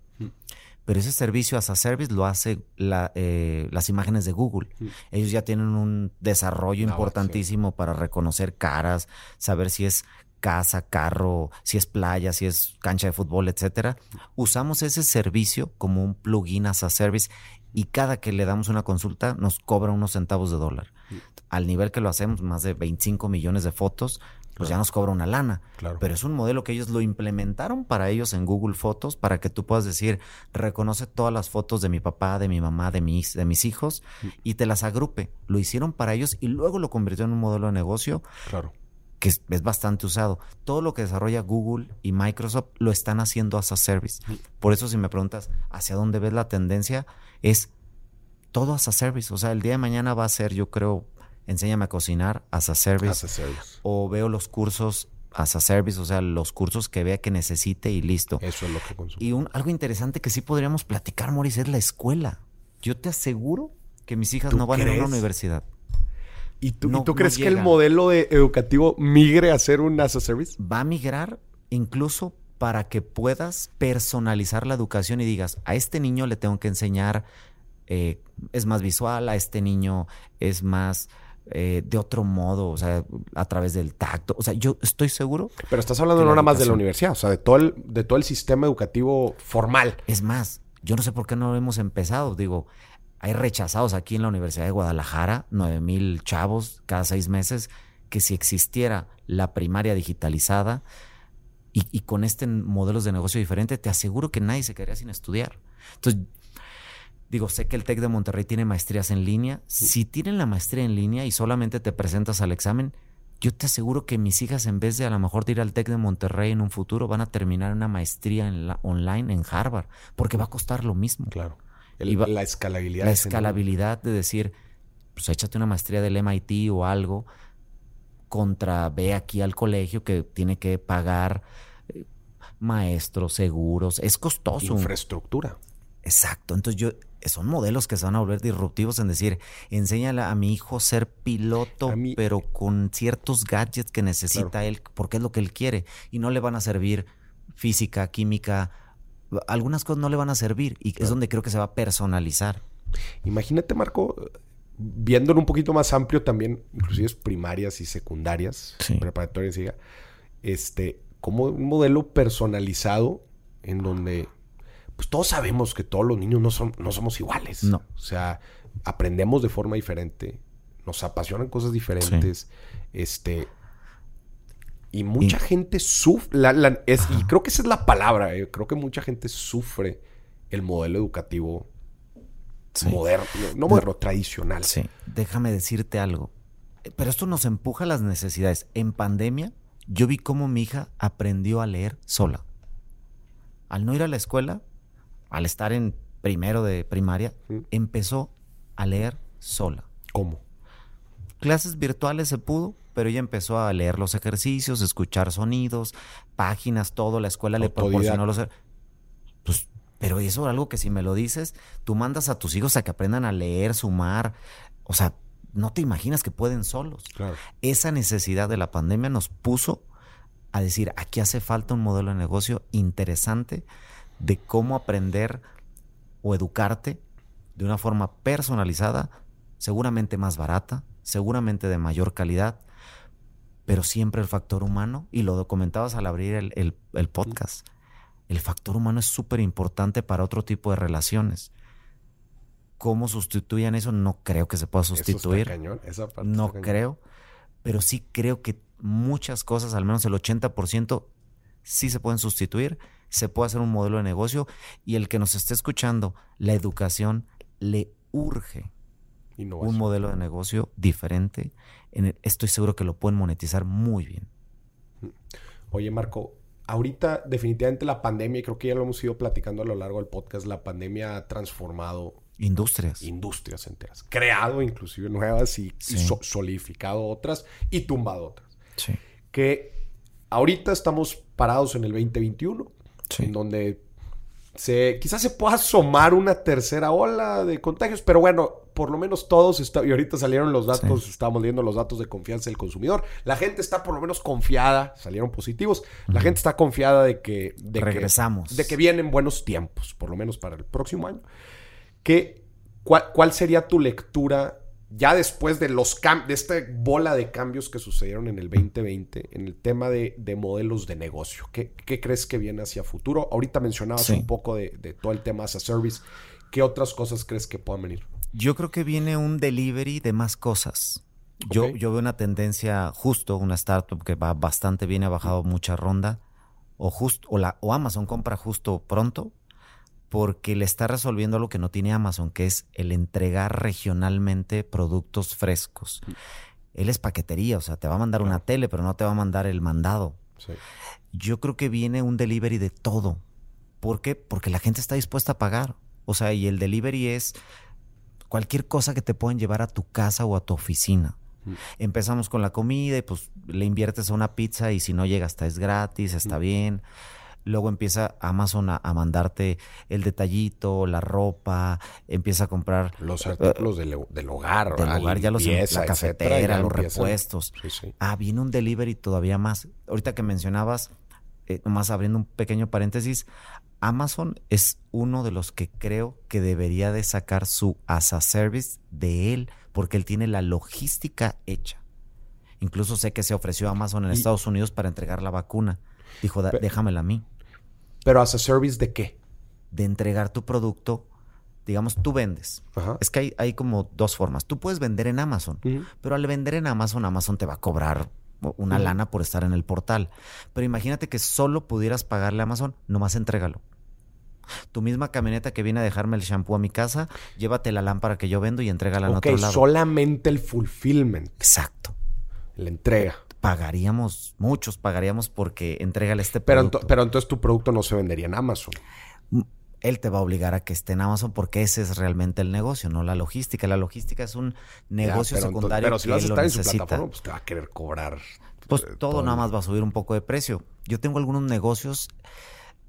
[SPEAKER 3] Pero ese servicio as a service lo hace eh, las imágenes de Google. Ellos ya tienen un desarrollo importantísimo para reconocer caras, saber si es casa, carro, si es playa, si es cancha de fútbol, etcétera. Usamos ese servicio como un plugin as a service y cada que le damos una consulta nos cobra unos centavos de dólar. Al nivel que lo hacemos, más de 25 millones de fotos, pues ya nos cobra una lana. Claro. Pero es un modelo que ellos lo implementaron para ellos en Google Fotos para que tú puedas decir, reconoce todas las fotos de mi papá, de mi mamá, de mis, de mis hijos y te las agrupe. Lo hicieron para ellos y luego lo convirtió en un modelo de negocio.
[SPEAKER 1] Claro
[SPEAKER 3] que es, bastante usado. Todo lo que desarrolla Google y Microsoft lo están haciendo as a service. Por eso si me preguntas hacia dónde ves la tendencia, es todo as a service. O sea, el día de mañana va a ser, yo creo, enséñame a cocinar as a service. O veo los cursos as a service, o sea, los cursos que vea que necesite y listo.
[SPEAKER 1] Eso es lo que consumo.
[SPEAKER 3] Y un, algo interesante que sí podríamos platicar, Maurice, es la escuela. Yo te aseguro que mis hijas no van a ir a una universidad.
[SPEAKER 1] ¿Y tú, tú crees que el modelo educativo migre a ser un as a service?
[SPEAKER 3] Va a migrar incluso para que puedas personalizar la educación y digas, a este niño le tengo que enseñar, eh, es más visual, a este niño es más eh, de otro modo, o sea, a través del tacto. O sea, yo estoy seguro.
[SPEAKER 1] Pero estás hablando no nada más de la universidad, o sea, de todo, el, de todo el sistema educativo formal.
[SPEAKER 3] Es más, yo no sé por qué no hemos empezado. Digo, hay rechazados aquí en la Universidad de Guadalajara, 9 mil chavos cada seis meses, que si existiera la primaria digitalizada y, con este modelos de negocio diferente, te aseguro que nadie se quedaría sin estudiar. Entonces, digo, sé que el TEC de Monterrey tiene maestrías en línea. Si tienen la maestría en línea y solamente te presentas al examen, yo te aseguro que mis hijas, en vez de a lo mejor de ir al TEC de Monterrey en un futuro, van a terminar una maestría en la, online en Harvard, porque va a costar lo mismo.
[SPEAKER 1] Claro la escalabilidad.
[SPEAKER 3] La escalabilidad de decir, pues échate una maestría del MIT o algo contra ve aquí al colegio que tiene que pagar eh, maestros, seguros, es costoso.
[SPEAKER 1] Infraestructura.
[SPEAKER 3] Exacto. Entonces yo, son modelos que se van a volver disruptivos en decir, enséñale a mi hijo ser piloto, pero con ciertos gadgets que necesita él, porque es lo que él quiere, y no le van a servir física, química, algunas cosas no le van a servir y es donde creo que se va a personalizar.
[SPEAKER 1] Imagínate, Marco, viéndolo un poquito más amplio también, inclusive primarias y secundarias, preparatorias, diga, este, como un modelo personalizado en donde pues todos sabemos que todos los niños no, son, no somos iguales.
[SPEAKER 3] No.
[SPEAKER 1] O sea, aprendemos de forma diferente, nos apasionan cosas diferentes, este, y mucha gente sufre, y creo que esa es la palabra, eh, creo que mucha gente sufre el modelo educativo moderno, no moderno, tradicional.
[SPEAKER 3] Sí, déjame decirte algo, pero esto nos empuja a las necesidades. En pandemia, yo vi cómo mi hija aprendió a leer sola. Al no ir a la escuela, al estar en primero de primaria, empezó a leer sola.
[SPEAKER 1] ¿Cómo?
[SPEAKER 3] Clases virtuales se pudo, pero ella empezó a leer los ejercicios, escuchar sonidos, páginas, todo. La escuela le proporcionó los. Pues, pero eso es algo que si me lo dices, tú mandas a tus hijos a que aprendan a leer, sumar. O sea, no te imaginas que pueden solos. Esa necesidad de la pandemia nos puso a decir, aquí hace falta un modelo de negocio interesante de cómo aprender o educarte de una forma personalizada, seguramente más barata, seguramente de mayor calidad, pero siempre el factor humano, y lo comentabas al abrir el, podcast, el factor humano es súper importante para otro tipo de relaciones. ¿Cómo sustituyan eso? No creo que se pueda sustituir. no creo, pero sí creo que muchas cosas, al menos el 80%, sí se pueden sustituir, se puede hacer un modelo de negocio y el que nos esté escuchando, la educación le urge un modelo de negocio diferente. estoy seguro que lo pueden monetizar muy bien.
[SPEAKER 1] Oye, Marco, ahorita definitivamente la pandemia, y creo que ya lo hemos ido platicando a lo largo del podcast, la pandemia ha transformado
[SPEAKER 3] industrias.
[SPEAKER 1] Industrias enteras. Creado inclusive nuevas y, solidificado otras y tumbado otras.
[SPEAKER 3] Sí.
[SPEAKER 1] Que ahorita estamos parados en el 2021, en donde se, quizás se pueda asomar una tercera ola de contagios, pero bueno, por lo menos todos, está, y ahorita salieron los datos, estábamos viendo los datos de confianza del consumidor, la gente está por lo menos confiada, salieron positivos, la gente está confiada de que... De
[SPEAKER 3] Regresamos.
[SPEAKER 1] Que, de que vienen buenos tiempos, por lo menos para el próximo año. ¿Qué, cuál, ¿Cuál sería tu lectura ya después de los de esta bola de cambios que sucedieron en el 2020 en el tema de, modelos de negocio. ¿Qué, crees que viene hacia futuro? Ahorita mencionabas un poco de, todo el tema as a service. ¿Qué otras cosas crees que puedan venir?
[SPEAKER 3] Yo creo que viene un delivery de más cosas. Yo, yo veo una tendencia justo, una startup que va bastante bien, ha bajado mucha ronda, o, justo, o, la, o Amazon compra justo pronto, porque le está resolviendo lo que no tiene Amazon, que es el entregar regionalmente productos frescos. Él es paquetería, o sea, te va a mandar una tele, pero no te va a mandar el mandado. Yo creo que viene un delivery de todo. ¿Por qué? Porque la gente está dispuesta a pagar. O sea, y el delivery es cualquier cosa que te puedan llevar a tu casa o a tu oficina. Mm. Empezamos con la comida y pues le inviertes a una pizza y si no llega hasta es gratis, está mm. bien luego empieza Amazon a, mandarte el detallito, la ropa, empieza a comprar
[SPEAKER 1] los artículos del, hogar,
[SPEAKER 3] del hogar ya los la cafetera, los repuestos. Ah, viene un delivery todavía más. Ahorita que mencionabas, eh, nomás abriendo un pequeño paréntesis, Amazon es uno de los que creo que debería de sacar su as a service de él, porque él tiene la logística hecha. Incluso sé que se ofreció a Amazon en Estados Unidos para entregar la vacuna. Dijo, déjamela a mí.
[SPEAKER 1] ¿Pero as a service de qué?
[SPEAKER 3] De entregar tu producto. Digamos, tú vendes. Es que hay, hay, como dos formas. Tú puedes vender en Amazon, pero al vender en Amazon, Amazon te va a cobrar una lana por estar en el portal. Pero imagínate que solo pudieras pagarle a Amazon, nomás entrégalo. Tu misma camioneta que viene a dejarme el shampoo a mi casa, llévate la lámpara que yo vendo y entrégala en otro lado.
[SPEAKER 1] solamente el fulfillment.
[SPEAKER 3] Exacto.
[SPEAKER 1] La entrega
[SPEAKER 3] pagaríamos, muchos pagaríamos porque entrégale este
[SPEAKER 1] producto. Pero, pero entonces tu producto no se vendería en Amazon.
[SPEAKER 3] Él te va a obligar a que esté en Amazon porque ese es realmente el negocio, no la logística. La logística es un negocio secundario pero si vas a estar en su plataforma,
[SPEAKER 1] pues te va a querer cobrar.
[SPEAKER 3] Pues eh, todo, nada más va a subir un poco de precio. Yo tengo algunos negocios,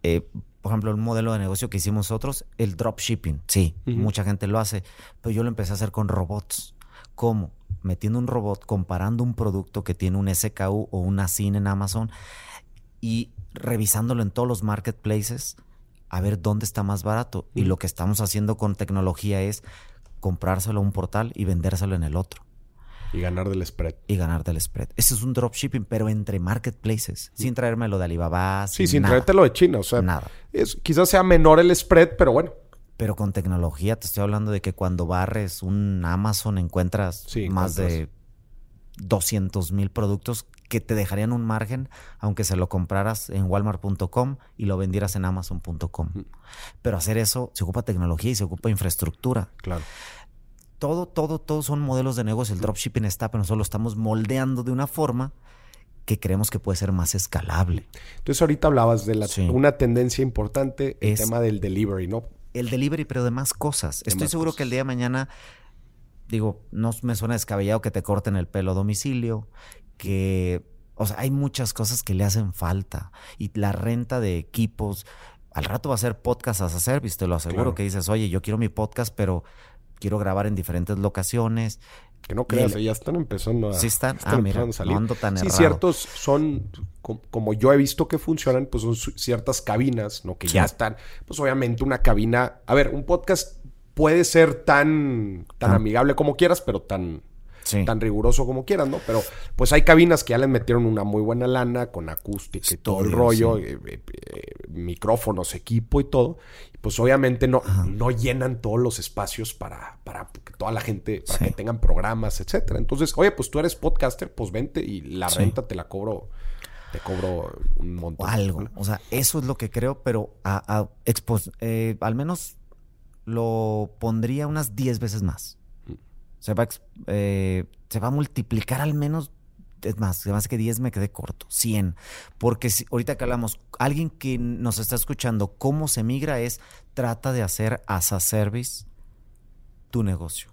[SPEAKER 3] eh, por ejemplo, un modelo de negocio que hicimos nosotros, el dropshipping. Sí, mucha gente lo hace, pero yo lo empecé a hacer con robots. ¿Cómo? Metiendo un robot, comparando un producto que tiene un SKU o una SIN en Amazon y revisándolo en todos los marketplaces a ver dónde está más barato. Y lo que estamos haciendo con tecnología es comprárselo a un portal y vendérselo en el otro.
[SPEAKER 1] Y ganar del spread.
[SPEAKER 3] Y ganar del spread. Ese es un dropshipping, pero entre marketplaces. Sin traérmelo de Alibaba.
[SPEAKER 1] Sí, sin, traértelo de China. O sea, nada. Es, quizás sea menor el spread, pero bueno,
[SPEAKER 3] pero con tecnología te estoy hablando de que cuando barres un Amazon encuentras más de 200 mil productos que te dejarían un margen aunque se lo compraras en walmart.com y lo vendieras en amazon.com. Pero hacer eso se ocupa tecnología y se ocupa infraestructura.
[SPEAKER 1] Claro.
[SPEAKER 3] Todo, todo, todo son modelos de negocio. El dropshipping está, pero nosotros lo estamos moldeando de una forma que creemos que puede ser más escalable.
[SPEAKER 1] Entonces ahorita hablabas de la, una tendencia importante, el tema del delivery, ¿no?
[SPEAKER 3] El delivery, pero de más cosas. Estoy seguro que el día de mañana, digo, no me suena descabellado que te corten el pelo a domicilio, que, o sea, hay muchas cosas que le hacen falta. Y la renta de equipos, al rato va a ser podcast as a service, te lo aseguro, que dices, oye, yo quiero mi podcast, pero quiero grabar en diferentes locaciones.
[SPEAKER 1] Que no creas, ya están empezando a,
[SPEAKER 3] sí están, ah, mira, a salir. tan
[SPEAKER 1] sí, ciertos son, como yo he visto que funcionan, pues son ciertas cabinas, ¿no? Que ya están, pues obviamente una cabina, a ver, un podcast puede ser tan, tan ah. amigable como quieras, pero tan tan riguroso como quieran, ¿no? Pero pues hay cabinas que ya les metieron una muy buena lana con acústica y todo el rollo, eh, eh, eh, micrófonos, equipo y todo. pues obviamente no, no llenan todos los espacios para, para que toda la gente, para que tengan programas, etcétera. Entonces, oye, pues tú eres podcaster, pues vente y la renta te la cobro te cobro un montón.
[SPEAKER 3] algo. O sea, eso es lo que creo, pero a, al menos lo pondría unas 10 veces más se va, eh, se va a multiplicar al menos, es más, más que 10 me quedé corto, 100. Porque si, ahorita que hablamos, alguien que nos está escuchando, cómo se migra es, trata de hacer as a service tu negocio.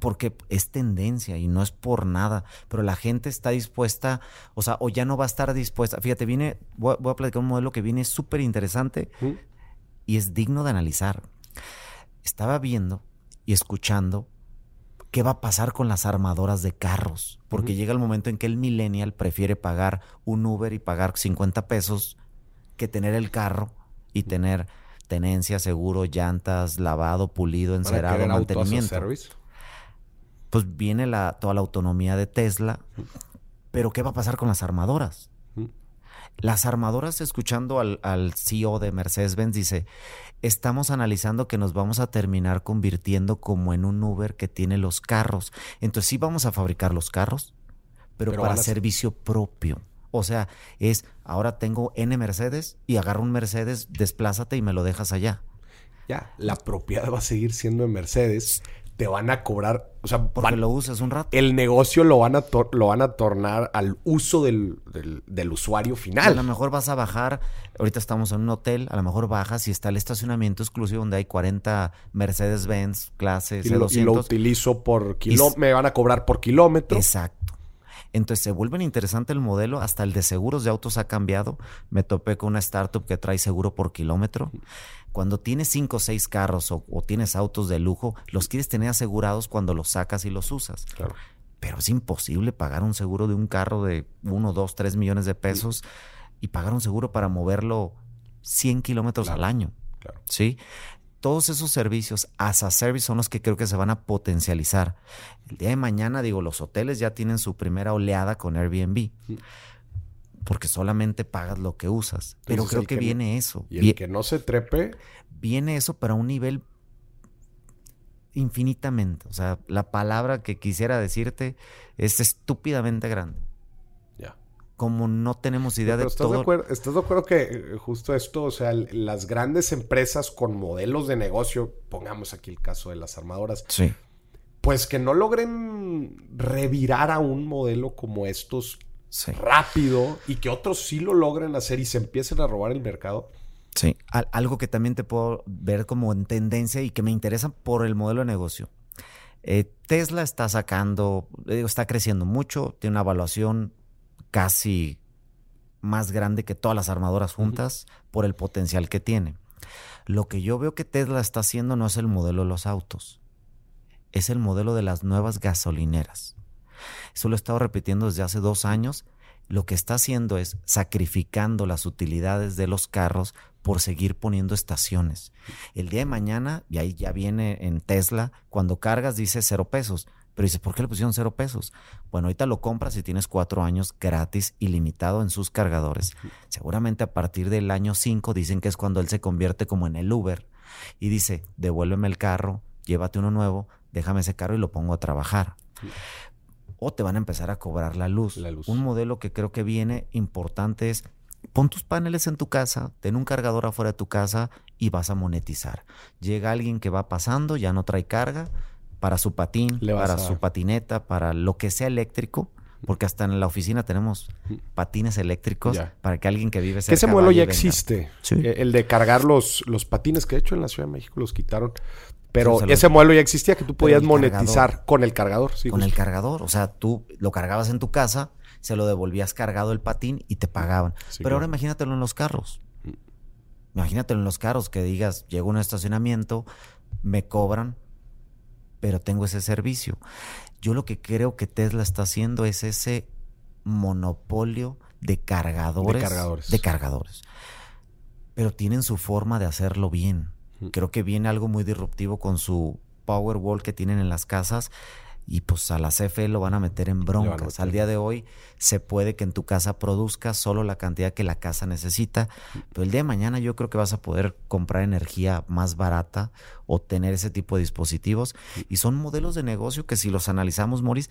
[SPEAKER 3] porque es tendencia y no es por nada, pero la gente está dispuesta, o sea, o ya no va a estar dispuesta. Fíjate, viene, voy, a platicar un modelo que viene súper interesante y es digno de analizar. Estaba viendo y escuchando qué va a pasar con las armadoras de carros, porque llega el momento en que el millennial prefiere pagar un Uber y pagar 50 pesos que tener el carro y tener tenencia, seguro, llantas, lavado, pulido, encerado, mantenimiento. Pues viene la, toda la autonomía de Tesla, pero ¿qué va a pasar con las armadoras? Las armadoras, escuchando al, al CEO de Mercedes-Benz, dice, estamos analizando que nos vamos a terminar convirtiendo como en un Uber que tiene los carros. Entonces sí vamos a fabricar los carros, pero, para servicio propio. O sea, es, ahora tengo N Mercedes y agarro un Mercedes, desplázate y me lo dejas allá.
[SPEAKER 1] Ya, la propiedad va a seguir siendo en Mercedes te van a cobrar, o sea,
[SPEAKER 3] porque lo usas un rato.
[SPEAKER 1] El negocio lo van a, lo van a tornar al uso del, usuario final.
[SPEAKER 3] a lo mejor vas a bajar, ahorita estamos en un hotel, a lo mejor bajas y está el estacionamiento exclusivo donde hay 40 Mercedes-Benz clases
[SPEAKER 1] y lo, y lo utilizo por kilómetro, me van a cobrar por kilómetro.
[SPEAKER 3] Exacto. Entonces se vuelve interesante el modelo, hasta el de seguros de autos ha cambiado. Me topé con una startup que trae seguro por kilómetro. Cuando tienes cinco o seis carros o, tienes autos de lujo, los quieres tener asegurados cuando los sacas y los usas.
[SPEAKER 1] Claro.
[SPEAKER 3] Pero es imposible pagar un seguro de un carro de uno, dos, tres millones de pesos y pagar un seguro para moverlo 100 kilómetros al año.
[SPEAKER 1] Claro.
[SPEAKER 3] ¿Sí? Todos esos servicios as a service son los que creo que se van a potencializar. El día de mañana, digo, los hoteles ya tienen su primera oleada con Airbnb porque solamente pagas lo que usas. Pero creo que, viene eso.
[SPEAKER 1] Y el que no se trepe.
[SPEAKER 3] Viene eso, pero a un nivel infinitamente. O sea, la palabra que quisiera decirte es estúpidamente grande. Como no tenemos idea de
[SPEAKER 1] estás
[SPEAKER 3] todo.
[SPEAKER 1] De acuerdo, ¿Estás de acuerdo que eh, justo esto, o sea, las grandes empresas con modelos de negocio, pongamos aquí el caso de las armadoras.
[SPEAKER 3] Sí.
[SPEAKER 1] Pues que no logren revirar a un modelo como estos rápido y que otros sí lo logren hacer y se empiecen a robar el mercado.
[SPEAKER 3] Sí, algo que también te puedo ver como en tendencia y que me interesa por el modelo de negocio. Eh, Tesla está sacando, está creciendo mucho, tiene una evaluación casi más grande que todas las armadoras juntas por el potencial que tiene. Lo que yo veo que Tesla está haciendo no es el modelo de los autos, es el modelo de las nuevas gasolineras. Eso lo he estado repitiendo desde hace dos años. Lo que está haciendo es sacrificando las utilidades de los carros por seguir poniendo estaciones. El día de mañana, y ahí ya viene en Tesla, cuando cargas dice cero pesos. Pero dices, ¿por qué le pusieron cero pesos? Bueno, ahorita lo compras y tienes cuatro años gratis, ilimitado en sus cargadores. Seguramente a partir del año cinco dicen que es cuando él se convierte como en el Uber y dice, devuélveme el carro, llévate uno nuevo, déjame ese carro y lo pongo a trabajar o te van a empezar a cobrar la luz. Un modelo que creo que viene importante es pon tus paneles en tu casa, ten un cargador afuera de tu casa y vas a monetizar. Llega alguien que va pasando, ya no trae carga para su patín, para su patineta, para lo que sea eléctrico. Porque hasta en la oficina tenemos patines eléctricos para que alguien que vive cerca
[SPEAKER 1] Ese modelo ya existe. Eh, el de cargar los, los patines que de hecho en la Ciudad de México los quitaron. Pero ese modelo ya existía que tú podías monetizar con el cargador. Sí,
[SPEAKER 3] con el cargador. O sea, tú lo cargabas en tu casa, se lo devolvías cargado el patín y te pagaban. Pero ahora imagínatelo en los carros. Mm. Imagínatelo en los carros que digas, llego a un estacionamiento, me cobran, pero tengo ese servicio. Yo lo que creo que Tesla está haciendo es ese monopolio de cargadores.
[SPEAKER 1] De cargadores.
[SPEAKER 3] De cargadores. Pero tienen su forma de hacerlo bien. Creo que viene algo muy disruptivo con su Powerwall que tienen en las casas y pues a la CFE lo van a meter en broncas. Al día de hoy se puede que en tu casa produzca solo la cantidad que la casa necesita, pero el día de mañana yo creo que vas a poder comprar energía más barata o tener ese tipo de dispositivos y son modelos de negocio que si los analizamos, Moris,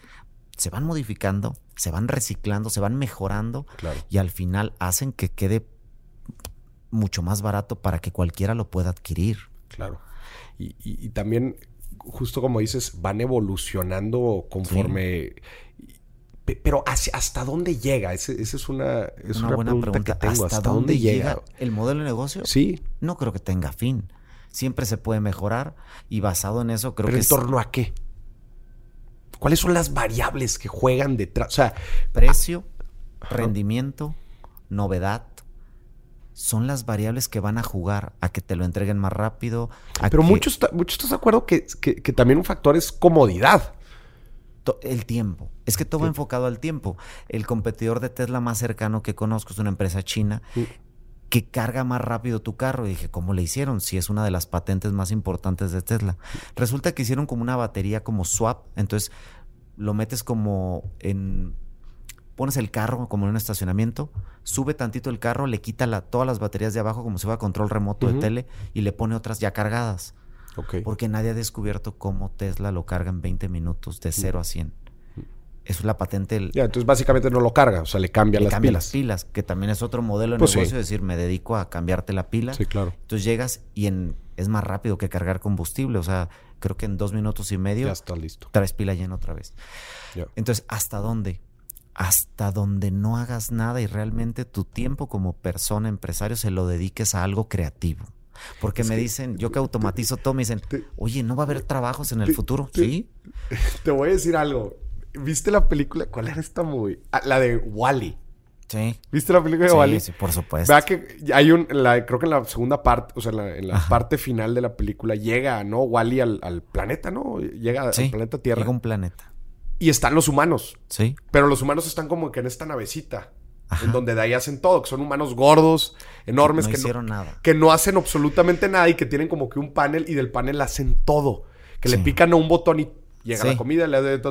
[SPEAKER 3] se van modificando, se van reciclando, se van mejorando y al final hacen que quede mucho más barato para que cualquiera lo pueda adquirir.
[SPEAKER 1] Claro. Y, también, justo como dices, van evolucionando conforme... Pero ¿hasta dónde llega? Esa es una, es una, buena pregunta, que tengo. ¿Hasta, dónde, llega?
[SPEAKER 3] el modelo de negocio?
[SPEAKER 1] Sí.
[SPEAKER 3] No creo que tenga fin. Siempre se puede mejorar y basado en eso creo
[SPEAKER 1] ¿Pero
[SPEAKER 3] que...
[SPEAKER 1] ¿En torno a qué? ¿Cuáles son las variables que juegan detrás? O sea,
[SPEAKER 3] precio, rendimiento, novedad, son las variables que van a jugar a que te lo entreguen más rápido.
[SPEAKER 1] Pero muchos, muchos estás de acuerdo que, que, también un factor es comodidad.
[SPEAKER 3] El tiempo. Es que todo va enfocado al tiempo. El competidor de Tesla más cercano que conozco es una empresa china que carga más rápido tu carro. Y dije, ¿cómo le hicieron? Si es una de las patentes más importantes de Tesla. Resulta que hicieron como una batería como swap. Entonces lo metes como en pones el carro como en un estacionamiento, sube tantito el carro, le quita todas las baterías de abajo como si fuera control remoto de tele y le pone otras ya cargadas. Porque nadie ha descubierto cómo Tesla lo carga en 20 minutos de 0 a 100. Eso es la patente.
[SPEAKER 1] ya, entonces básicamente no lo carga, o sea, le cambia las
[SPEAKER 3] cambia
[SPEAKER 1] pilas.
[SPEAKER 3] las pilas, que también es otro modelo de
[SPEAKER 1] pues
[SPEAKER 3] negocio, es decir, me dedico a cambiarte la pila.
[SPEAKER 1] Sí, claro.
[SPEAKER 3] Entonces llegas y en, es más rápido que cargar combustible, o sea, creo que en dos minutos y medio
[SPEAKER 1] ya está listo.
[SPEAKER 3] Traes pila llena otra vez. Entonces, ¿hasta dónde? Hasta donde no hagas nada y realmente tu tiempo como persona, empresario, se lo dediques a algo creativo. Porque me dicen, yo que automatizo todo, me dicen, oye, ¿no va a haber trabajos en el futuro? sí. (laughs)
[SPEAKER 1] Te voy a decir algo. ¿Viste la película? ¿Cuál era esta movie? Ah, la de Wally.
[SPEAKER 3] Sí.
[SPEAKER 1] ¿Viste la película de Wally?
[SPEAKER 3] Sí, por supuesto.
[SPEAKER 1] Vea que hay un, creo que en la segunda parte, o sea, en la, parte final de la película llega, ¿no? Wally al, al planeta, ¿no? Llega al planeta Tierra.
[SPEAKER 3] Llega un planeta.
[SPEAKER 1] Y están los humanos.
[SPEAKER 3] Sí.
[SPEAKER 1] Pero los humanos están como que en esta navecita. En donde de ahí hacen todo, que son humanos gordos, enormes,
[SPEAKER 3] no
[SPEAKER 1] que,
[SPEAKER 3] hicieron
[SPEAKER 1] no,
[SPEAKER 3] nada.
[SPEAKER 1] que no hacen absolutamente nada y que tienen como que un panel y del panel hacen todo. Que le pican a un botón y llega la comida, le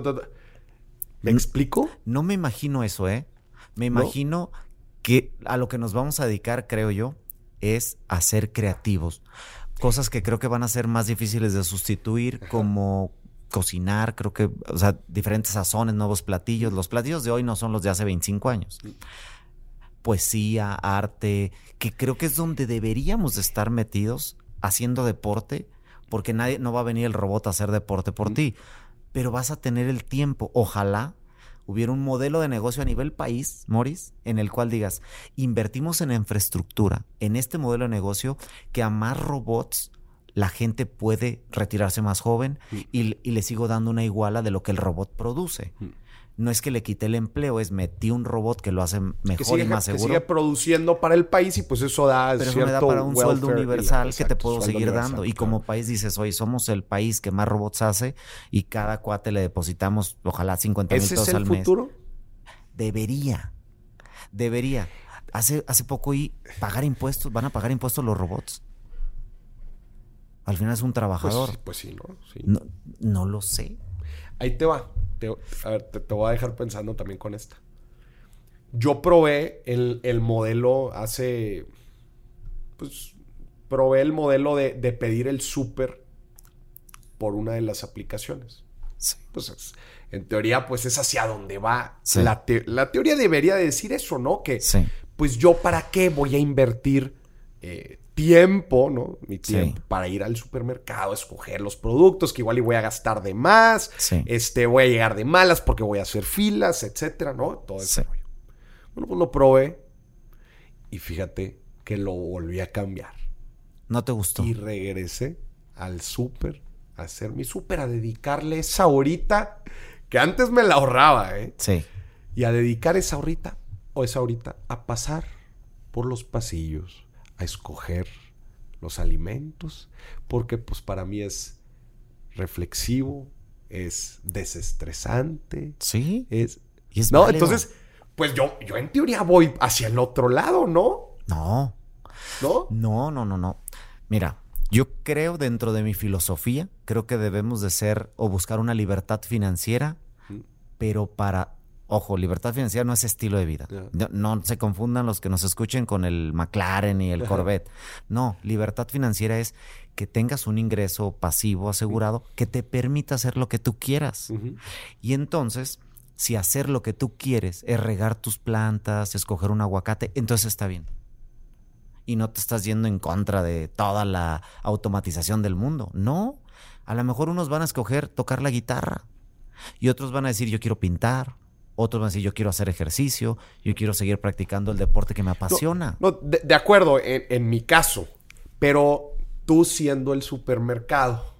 [SPEAKER 1] ¿Me explico?
[SPEAKER 3] No me imagino eso, ¿eh? Me imagino que a lo que nos vamos a dedicar, creo yo, es a ser creativos. Cosas que creo que van a ser más difíciles de sustituir, como cocinar, creo que, o sea, diferentes sazones, nuevos platillos. Los platillos de hoy no son los de hace 25 años. Poesía, arte, que creo que es donde deberíamos de estar metidos haciendo deporte, porque nadie no va a venir el robot a hacer deporte por ti, pero vas a tener el tiempo. Ojalá hubiera un modelo de negocio a nivel país, Morris, en el cual digas, invertimos en infraestructura, en este modelo de negocio, que a más robots la gente puede retirarse más joven mm. y, le sigo dando una iguala de lo que el robot produce. Mm. No es que le quite el empleo, es metí un robot que lo hace mejor y más seguro. Que
[SPEAKER 1] sigue produciendo para el país y pues eso da
[SPEAKER 3] Pero eso me da para un sueldo universal que te puedo seguir dando. Y como país dices, oye, somos el país que más robots hace y cada cuate le depositamos, ojalá 50 mil pesos al mes. ¿Ese es el futuro? Debería. Debería. Hace, hace poco y pagar impuestos, van a pagar impuestos los robots. Al final es un trabajador.
[SPEAKER 1] Pues, pues sí, ¿no?
[SPEAKER 3] ¿no? lo sé.
[SPEAKER 1] Ahí te va. Te, a ver, te, voy a dejar pensando también con esta. Yo probé el, modelo hace. Pues probé el modelo de, pedir el súper por una de las aplicaciones. Sí. Pues en teoría, pues es hacia donde va. La, la, teoría debería decir eso, ¿no? Que, pues yo para qué voy a invertir eh, tiempo, ¿no? Mi tiempo para ir al supermercado, escoger los productos que igual y voy a gastar de más, este, voy a llegar de malas porque voy a hacer filas, etcétera, ¿no? Todo ese rollo. Bueno, pues lo probé y fíjate que lo volví a cambiar.
[SPEAKER 3] ¿No te gustó?
[SPEAKER 1] Y regresé al súper a hacer mi súper, a dedicarle esa horita que antes me la ahorraba, ¿eh?
[SPEAKER 3] Sí.
[SPEAKER 1] Y a dedicar esa horita o esa horita a pasar por los pasillos a escoger los alimentos, porque pues para mí es reflexivo, es desestresante.
[SPEAKER 3] Sí.
[SPEAKER 1] Es, no, entonces, pues yo, yo en teoría voy hacia el otro lado, ¿no?
[SPEAKER 3] No.
[SPEAKER 1] ¿No?
[SPEAKER 3] No, no, no, no. Mira, yo creo dentro de mi filosofía, creo que debemos de ser o buscar una libertad financiera, pero para Ojo, libertad financiera no es estilo de vida. No, se confundan los que nos escuchen con el McLaren y el Corvette. No, libertad financiera es que tengas un ingreso pasivo asegurado que te permita hacer lo que tú quieras. Y entonces, si hacer lo que tú quieres es regar tus plantas, escoger un aguacate, entonces está bien. Y no te estás yendo en contra de toda la automatización del mundo. No. A lo mejor unos van a escoger tocar la guitarra y otros van a decir yo quiero pintar otros van a decir, yo quiero hacer ejercicio, yo quiero seguir practicando el deporte que me apasiona.
[SPEAKER 1] No, de, acuerdo, en, mi caso. Pero tú siendo el supermercado,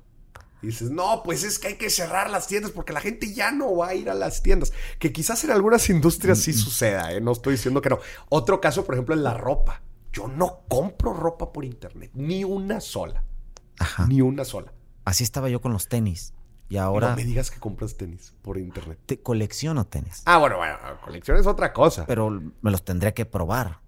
[SPEAKER 1] dices, no, pues es que hay que cerrar las tiendas porque la gente ya no va a ir a las tiendas. Que quizás en algunas industrias sí mm. suceda, ¿eh? no estoy diciendo que no. Otro caso, por ejemplo, en la ropa. yo no compro ropa por internet, ni una sola.
[SPEAKER 3] Ajá.
[SPEAKER 1] Ni una sola.
[SPEAKER 3] Así estaba yo con los tenis. Y ahora
[SPEAKER 1] No me digas que compras tenis por internet.
[SPEAKER 3] te colecciono tenis.
[SPEAKER 1] Ah, bueno, bueno, colección es otra cosa.
[SPEAKER 3] Pero me los tendría que probar.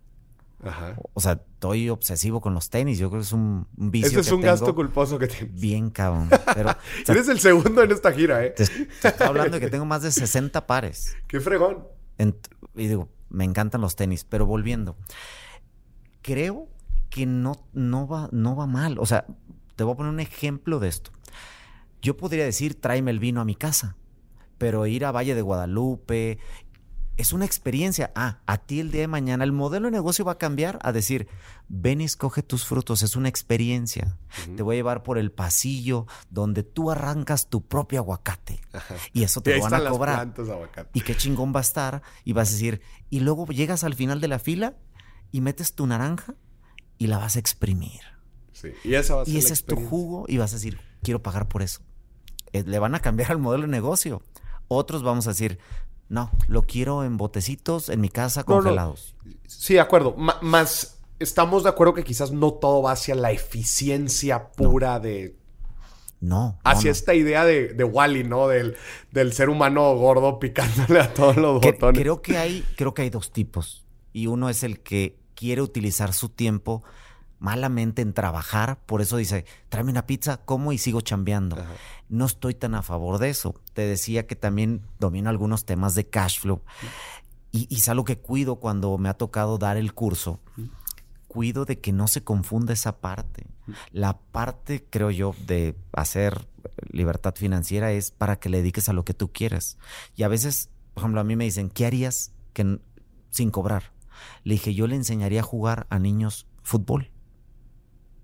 [SPEAKER 1] Ajá.
[SPEAKER 3] O sea, estoy obsesivo con los tenis. Yo creo que es un, un vicio.
[SPEAKER 1] Ese es
[SPEAKER 3] que
[SPEAKER 1] un
[SPEAKER 3] tengo
[SPEAKER 1] gasto culposo que tienes.
[SPEAKER 3] Bien cabrón. Pero o (laughs) sea,
[SPEAKER 1] Eres el segundo en esta gira, ¿eh?
[SPEAKER 3] te, te estoy hablando de que (laughs) tengo más de 60 pares.
[SPEAKER 1] Qué fregón.
[SPEAKER 3] En- y digo, me encantan los tenis. Pero volviendo, creo que no, no, va, no va mal. O sea, te voy a poner un ejemplo de esto. Yo podría decir, tráeme el vino a mi casa. Pero ir a Valle de Guadalupe es una experiencia. Ah, a ti el día de mañana el modelo de negocio va a cambiar a decir, ven y escoge tus frutos, es una experiencia. Te voy a llevar por el pasillo donde tú arrancas tu propio aguacate.
[SPEAKER 1] Ajá.
[SPEAKER 3] Y eso
[SPEAKER 1] Y
[SPEAKER 3] te
[SPEAKER 1] ahí
[SPEAKER 3] lo van a cobrar.
[SPEAKER 1] plantas.
[SPEAKER 3] Y qué chingón va a estar. Y vas a decir, y luego llegas al final de la fila y metes tu naranja y la vas a exprimir.
[SPEAKER 1] Sí. Y esa va a ser
[SPEAKER 3] Y
[SPEAKER 1] la
[SPEAKER 3] ese es tu jugo y vas a decir, quiero pagar por eso. Eh, le van a cambiar al modelo de negocio. Otros vamos a decir, no, lo quiero en botecitos en mi casa
[SPEAKER 1] No, no.
[SPEAKER 3] congelados.
[SPEAKER 1] Sí, de acuerdo. Más estamos de acuerdo que quizás no todo va hacia la eficiencia pura de.
[SPEAKER 3] No. no,
[SPEAKER 1] Hacia
[SPEAKER 3] no.
[SPEAKER 1] esta idea de, de Wally, ¿no? Del, del ser humano gordo picándole a todos los
[SPEAKER 3] Que-
[SPEAKER 1] botones.
[SPEAKER 3] creo que hay, creo que hay dos tipos. Y uno es el que quiere utilizar su tiempo malamente en trabajar. Por eso dice, tráeme una pizza, como y sigo chambeando.
[SPEAKER 1] Ajá.
[SPEAKER 3] No estoy tan a favor de eso. Te decía que también domino algunos temas de cash flow. Y, y es algo que cuido cuando me ha tocado dar el curso. Cuido de que no se confunda esa parte. La parte, creo yo, de hacer libertad financiera es para que le dediques a lo que tú quieres. Y a veces, por ejemplo, a mí me dicen, ¿qué harías que, sin cobrar? Le dije, yo le enseñaría a jugar a niños fútbol.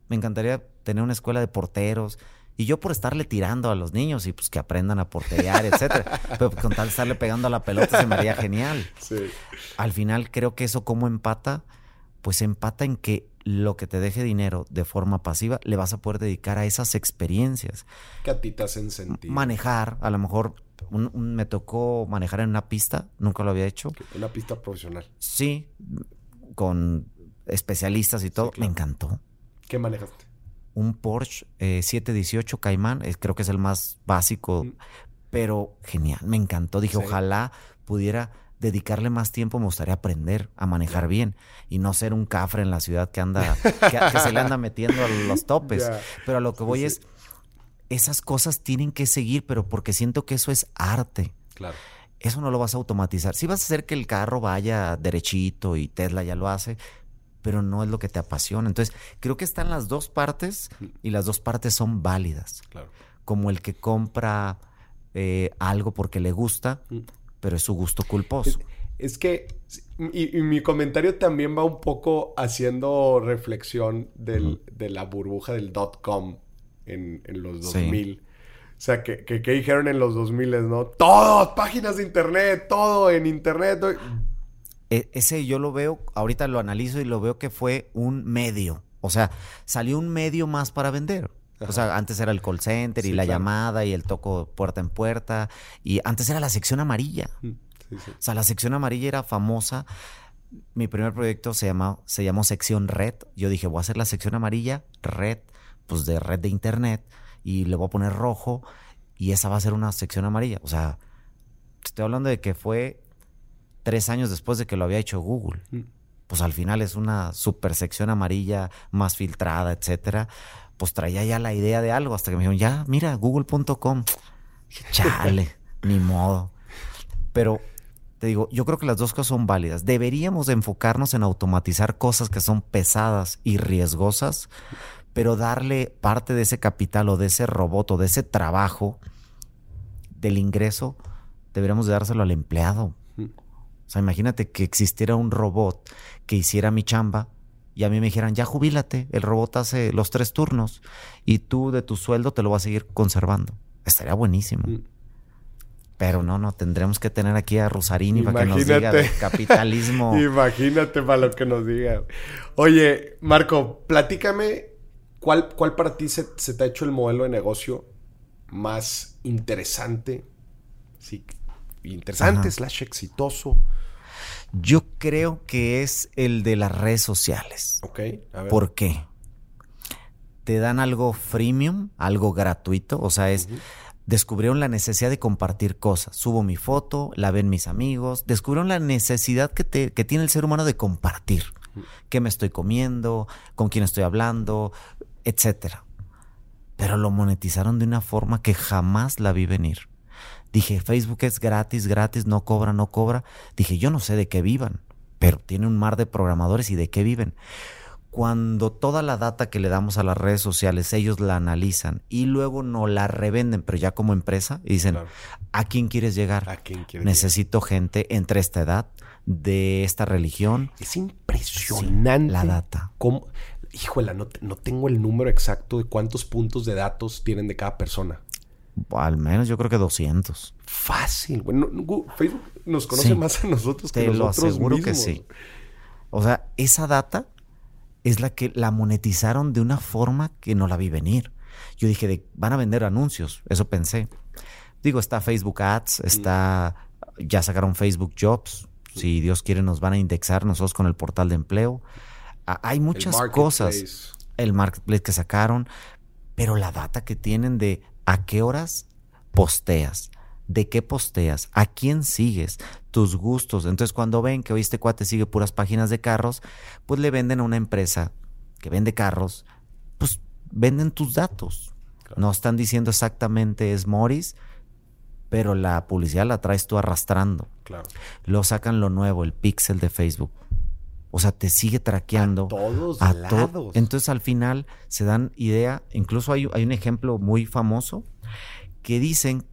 [SPEAKER 3] Me encantaría tener una escuela de porteros. Y yo por estarle tirando a los niños y pues que aprendan a porterear, etcétera. (laughs) Pero con tal de estarle pegando a la pelota se me haría genial.
[SPEAKER 1] Sí.
[SPEAKER 3] Al final creo que eso cómo empata, pues empata en que lo que te deje dinero de forma pasiva le vas a poder dedicar a esas experiencias.
[SPEAKER 1] Que a ti te hacen sentir.
[SPEAKER 3] Manejar, a lo mejor un- un- me tocó manejar en una pista, nunca lo había hecho.
[SPEAKER 1] Una pista profesional.
[SPEAKER 3] Sí, con especialistas y todo.
[SPEAKER 1] claro.
[SPEAKER 3] Me encantó.
[SPEAKER 1] ¿Qué manejaste?
[SPEAKER 3] un Porsche eh, 718 Caimán, eh, creo que es el más básico,
[SPEAKER 1] Mm.
[SPEAKER 3] pero genial, me encantó. Dije,
[SPEAKER 1] Sí.
[SPEAKER 3] ojalá pudiera dedicarle más tiempo, me gustaría aprender a manejar bien y no ser un cafre en la ciudad que anda, que, que se le anda metiendo a los topes. Pero a lo que voy
[SPEAKER 1] sí.
[SPEAKER 3] es, esas cosas tienen que seguir, pero porque siento que eso es arte.
[SPEAKER 1] Claro.
[SPEAKER 3] Eso no lo vas a automatizar. Sí vas a hacer que el carro vaya derechito y Tesla ya lo hace, pero no es lo que te apasiona. Entonces, creo que están las dos partes y las dos partes son válidas.
[SPEAKER 1] Claro.
[SPEAKER 3] Como el que compra eh, algo porque le gusta,
[SPEAKER 1] Mm.
[SPEAKER 3] pero es su gusto culposo.
[SPEAKER 1] Es que, y, y mi comentario también va un poco haciendo reflexión del- de la burbuja del dot com en, en los
[SPEAKER 3] Sí.
[SPEAKER 1] 2000. O sea, que, que, que dijeron en los 2000, ¿no? Todo, páginas de internet, todo en internet.
[SPEAKER 3] Ese yo lo veo, ahorita lo analizo y lo veo que fue un medio. O sea, salió un medio más para vender. O sea, antes era el call center y la
[SPEAKER 1] claro.
[SPEAKER 3] llamada y el toco puerta en puerta. Y antes era la sección amarilla.
[SPEAKER 1] Mm, Sí, sí.
[SPEAKER 3] O sea, la sección amarilla era famosa. Mi primer proyecto se, llama, se llamó Sección Red. Yo dije, voy a hacer la sección amarilla, red, pues de red de internet, y le voy a poner rojo, y esa va a ser una sección amarilla. O sea, estoy hablando de que fue tres años después de que lo había hecho Google.
[SPEAKER 1] Mm.
[SPEAKER 3] Pues al final es una super sección amarilla, más filtrada, etcétera. Pues traía ya la idea de algo, hasta que me dijeron, ya, mira, google.com. Chale, (laughs) ni modo. Pero te digo, yo creo que las dos cosas son válidas. Deberíamos de enfocarnos en automatizar cosas que son pesadas y riesgosas, pero darle parte de ese capital o de ese robot o de ese trabajo del ingreso, deberíamos de dárselo al empleado. O sea, imagínate que existiera un robot que hiciera mi chamba y a mí me dijeran, ya jubílate, el robot hace los tres turnos y tú de tu sueldo te lo vas a seguir conservando. Estaría buenísimo.
[SPEAKER 1] Mm.
[SPEAKER 3] Pero no, no, tendremos que tener aquí a Rosarini para que nos diga capitalismo. (laughs)
[SPEAKER 1] Imagínate para lo que nos diga. Oye, Marco, platícame cuál, cuál para ti se, se te ha hecho el modelo de negocio más interesante. Sí, interesante,
[SPEAKER 3] Ajá.
[SPEAKER 1] slash exitoso.
[SPEAKER 3] Yo creo que es el de las redes sociales.
[SPEAKER 1] Ok, a ver.
[SPEAKER 3] ¿Por qué? Te dan algo freemium, algo gratuito, o sea, es... Descubrieron la necesidad de compartir cosas. Subo mi foto, la ven mis amigos. Descubrieron la necesidad que, te- que tiene el ser humano de compartir. ¿Qué me estoy comiendo? ¿Con quién estoy hablando? Etcétera. Pero lo monetizaron de una forma que jamás la vi venir. Dije, Facebook es gratis, gratis, no cobra, no cobra. Dije, yo no sé de qué vivan, pero tiene un mar de programadores y de qué viven. Cuando toda la data que le damos a las redes sociales, ellos la analizan y luego nos la revenden, pero ya como empresa, y dicen,
[SPEAKER 1] Claro.
[SPEAKER 3] ¿a quién quieres llegar?
[SPEAKER 1] ¿A quién quieres
[SPEAKER 3] Necesito gente entre esta edad, de esta religión.
[SPEAKER 1] Es impresionante.
[SPEAKER 3] la data.
[SPEAKER 1] Cómo, no, no tengo el número exacto de cuántos puntos de datos tienen de cada persona.
[SPEAKER 3] Al menos yo creo que 200.
[SPEAKER 1] Fácil. No- Facebook nos conoce
[SPEAKER 3] Sí.
[SPEAKER 1] más a nosotros que
[SPEAKER 3] Te lo
[SPEAKER 1] nosotros
[SPEAKER 3] aseguro
[SPEAKER 1] mismos.
[SPEAKER 3] que sí. O sea, esa data es la que la monetizaron de una forma que no la vi venir. Yo dije, de- van a vender anuncios, eso pensé. Digo, está Facebook Ads, está, ya sacaron Facebook Jobs. Si Dios quiere, nos van a indexar nosotros con el portal de empleo. Hay muchas cosas. El marketplace que sacaron, pero la data que tienen de a qué horas posteas, de qué posteas, a quién sigues, tus gustos. Entonces, cuando ven que hoy este cuate sigue puras páginas de carros, pues le venden a una empresa que vende carros, pues venden tus datos. No están diciendo exactamente es Morris, pero la publicidad la traes tú arrastrando.
[SPEAKER 1] Claro.
[SPEAKER 3] Luego sacan lo nuevo, el pixel de Facebook. O sea, te sigue traqueando.
[SPEAKER 1] A todos
[SPEAKER 3] a to-
[SPEAKER 1] lados.
[SPEAKER 3] Entonces al final se dan idea, incluso hay, hay un ejemplo muy famoso que dicen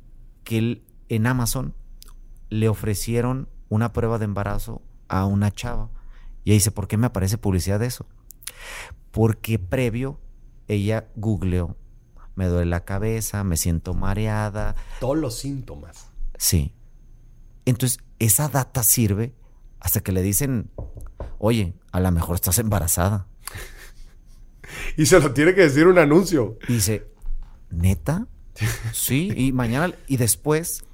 [SPEAKER 3] que el- en Amazon le ofrecieron una prueba de embarazo a una chava. Y ella dice, ¿por qué me aparece publicidad de eso? Porque previo ella googleó, me duele la cabeza, me siento mareada,
[SPEAKER 1] Todos los síntomas.
[SPEAKER 3] Sí. Entonces, esa data sirve hasta que le dicen, oye, a lo mejor estás embarazada. (laughs)
[SPEAKER 1] Y se lo tiene que decir un anuncio.
[SPEAKER 3] Y dice, ¿neta? Sí, y mañana, y después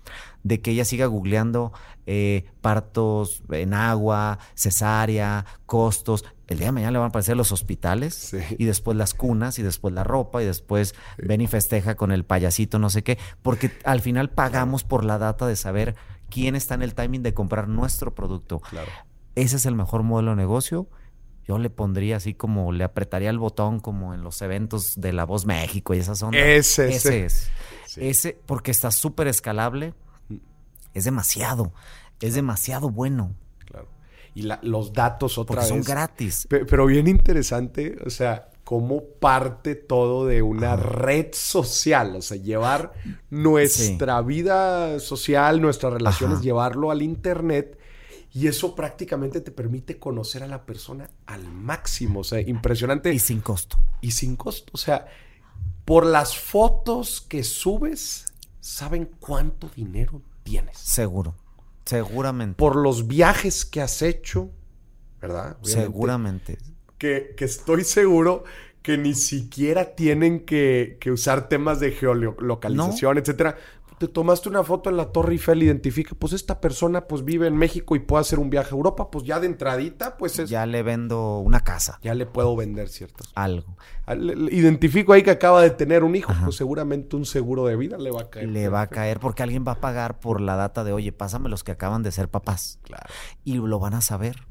[SPEAKER 3] de que ella siga googleando eh, partos en agua, cesárea, costos, el día de mañana le van a aparecer los hospitales
[SPEAKER 1] Sí.
[SPEAKER 3] y después las cunas y después la ropa y después ven y festeja con el payasito no sé qué, porque al final pagamos por la data de saber quién está en el timing de comprar nuestro producto.
[SPEAKER 1] Claro.
[SPEAKER 3] Ese es el mejor modelo de negocio. Yo le pondría así como le apretaría el botón como en los eventos de La Voz México y esas ondas.
[SPEAKER 1] Ese,
[SPEAKER 3] ese
[SPEAKER 1] ese.
[SPEAKER 3] es.
[SPEAKER 1] Sí.
[SPEAKER 3] Ese porque está súper escalable. Es demasiado. Es demasiado bueno.
[SPEAKER 1] Claro. Y la- los datos otra
[SPEAKER 3] Porque son
[SPEAKER 1] vez.
[SPEAKER 3] gratis.
[SPEAKER 1] Pe- Pero bien interesante, o sea, cómo parte todo de una red social, o sea, llevar nuestra vida social, nuestras relaciones,
[SPEAKER 3] Ajá.
[SPEAKER 1] llevarlo al internet y eso prácticamente te permite conocer a la persona al máximo, o sea, impresionante
[SPEAKER 3] Y
[SPEAKER 1] y,
[SPEAKER 3] sin costo.
[SPEAKER 1] sin costo, o sea, por las fotos que subes, saben cuánto dinero tienes.
[SPEAKER 3] Seguro. Seguramente.
[SPEAKER 1] Por los viajes que has hecho, ¿verdad? Obviamente
[SPEAKER 3] Seguramente.
[SPEAKER 1] que, que estoy seguro que ni siquiera tienen que, que usar temas de geolocalización, etcétera. Te tomaste una foto en la Torre Eiffel, identifica, pues esta persona pues vive en México y puede hacer un viaje a Europa, pues ya de entradita, pues es- ya,
[SPEAKER 3] Ya le vendo una casa.
[SPEAKER 1] le puedo vender ciertas.
[SPEAKER 3] Algo.
[SPEAKER 1] Ah, Identifico ahí que acaba de tener un hijo,
[SPEAKER 3] Ajá.
[SPEAKER 1] pues seguramente un seguro de vida le va a caer.
[SPEAKER 3] Le va a caer porque alguien va a pagar por la data de, oye, pásame los que acaban de ser papás.
[SPEAKER 1] Claro.
[SPEAKER 3] y lo van a saber.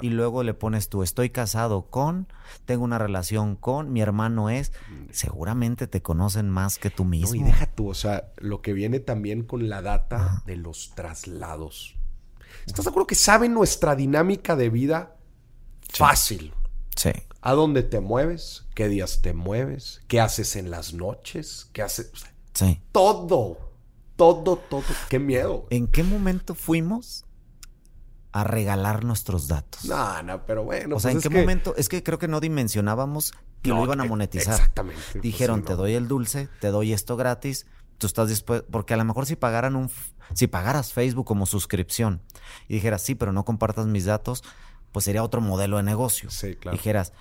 [SPEAKER 3] Y luego le pones tú, estoy casado con, tengo una relación con, mi hermano es. Seguramente te conocen más que tú
[SPEAKER 1] No,
[SPEAKER 3] mismo.
[SPEAKER 1] y deja tú, o sea, lo que viene también con la data
[SPEAKER 3] Ajá.
[SPEAKER 1] de los traslados. ¿Estás de acuerdo que saben nuestra dinámica de vida fácil?
[SPEAKER 3] Sí.
[SPEAKER 1] ¿A dónde te mueves? ¿Qué días te mueves? ¿Qué haces en las noches? ¿Qué haces? O sea,
[SPEAKER 3] Sí.
[SPEAKER 1] todo, todo, todo. Qué miedo.
[SPEAKER 3] ¿En qué momento fuimos a regalar nuestros datos?
[SPEAKER 1] No, no, pero bueno.
[SPEAKER 3] o sea,
[SPEAKER 1] pues
[SPEAKER 3] ¿en qué
[SPEAKER 1] que-
[SPEAKER 3] momento? Es que creo que no dimensionábamos que
[SPEAKER 1] No,
[SPEAKER 3] lo iban a
[SPEAKER 1] e-
[SPEAKER 3] monetizar.
[SPEAKER 1] Exactamente. pues
[SPEAKER 3] Dijeron, te doy el dulce, te doy esto gratis, tú estás dispuesto, porque a lo mejor si pagaran un, si pagaras Facebook como suscripción y dijeras, sí, pero no compartas mis datos, pues sería otro modelo de negocio.
[SPEAKER 1] Sí, claro.
[SPEAKER 3] Dijeras,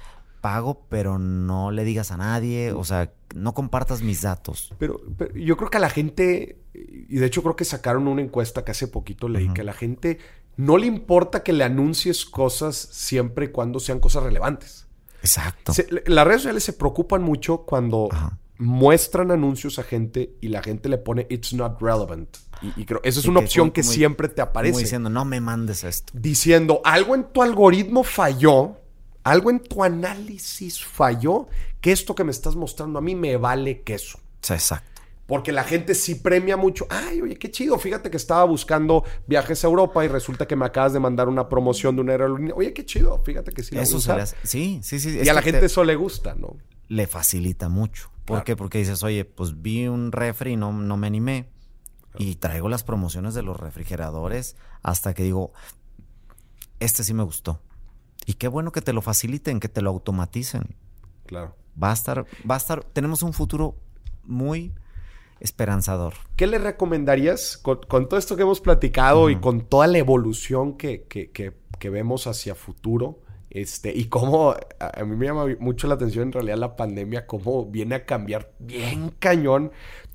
[SPEAKER 3] pago, pero no le digas a nadie, o sea, no compartas mis datos.
[SPEAKER 1] Pero, pero yo creo que a la gente, y de hecho creo que sacaron una encuesta que hace poquito leí, que la gente no le importa que le anuncies cosas siempre y cuando sean cosas relevantes.
[SPEAKER 3] Exacto.
[SPEAKER 1] Se- las redes sociales se preocupan mucho cuando
[SPEAKER 3] Ajá.
[SPEAKER 1] muestran anuncios a gente y la gente le pone it's not relevant. Y, y creo, esa es
[SPEAKER 3] Y
[SPEAKER 1] una
[SPEAKER 3] que
[SPEAKER 1] opción
[SPEAKER 3] como-
[SPEAKER 1] que
[SPEAKER 3] como-
[SPEAKER 1] siempre te
[SPEAKER 3] Como
[SPEAKER 1] aparece.
[SPEAKER 3] diciendo, no me mandes esto.
[SPEAKER 1] diciendo algo en tu algoritmo falló, algo en tu análisis falló, que esto que me estás mostrando a mí me vale queso.
[SPEAKER 3] Exacto.
[SPEAKER 1] Porque la gente sí premia mucho. Ay, oye, qué chido. Fíjate que estaba buscando viajes a Europa y resulta que me acabas de mandar una promoción de una aerolínea. Oye, qué chido. Fíjate que sí la
[SPEAKER 3] Eso Sí, sí, sí.
[SPEAKER 1] Y a la gente
[SPEAKER 3] te-
[SPEAKER 1] eso le gusta, ¿no?
[SPEAKER 3] le facilita mucho. ¿Por
[SPEAKER 1] Claro.
[SPEAKER 3] qué? Porque dices, oye, pues vi un refri y no, no me animé. Y traigo las promociones de los refrigeradores hasta que digo, este sí me gustó. Y qué bueno que te lo faciliten, que te lo automaticen.
[SPEAKER 1] Claro.
[SPEAKER 3] Va a estar, va a estar, tenemos un futuro muy esperanzador.
[SPEAKER 1] ¿Qué le recomendarías con, con todo esto que hemos platicado y con toda la evolución que, que- que- que vemos hacia futuro? Este, y cómo a, a mí me llama mucho la atención en realidad la pandemia, cómo viene a cambiar bien cañón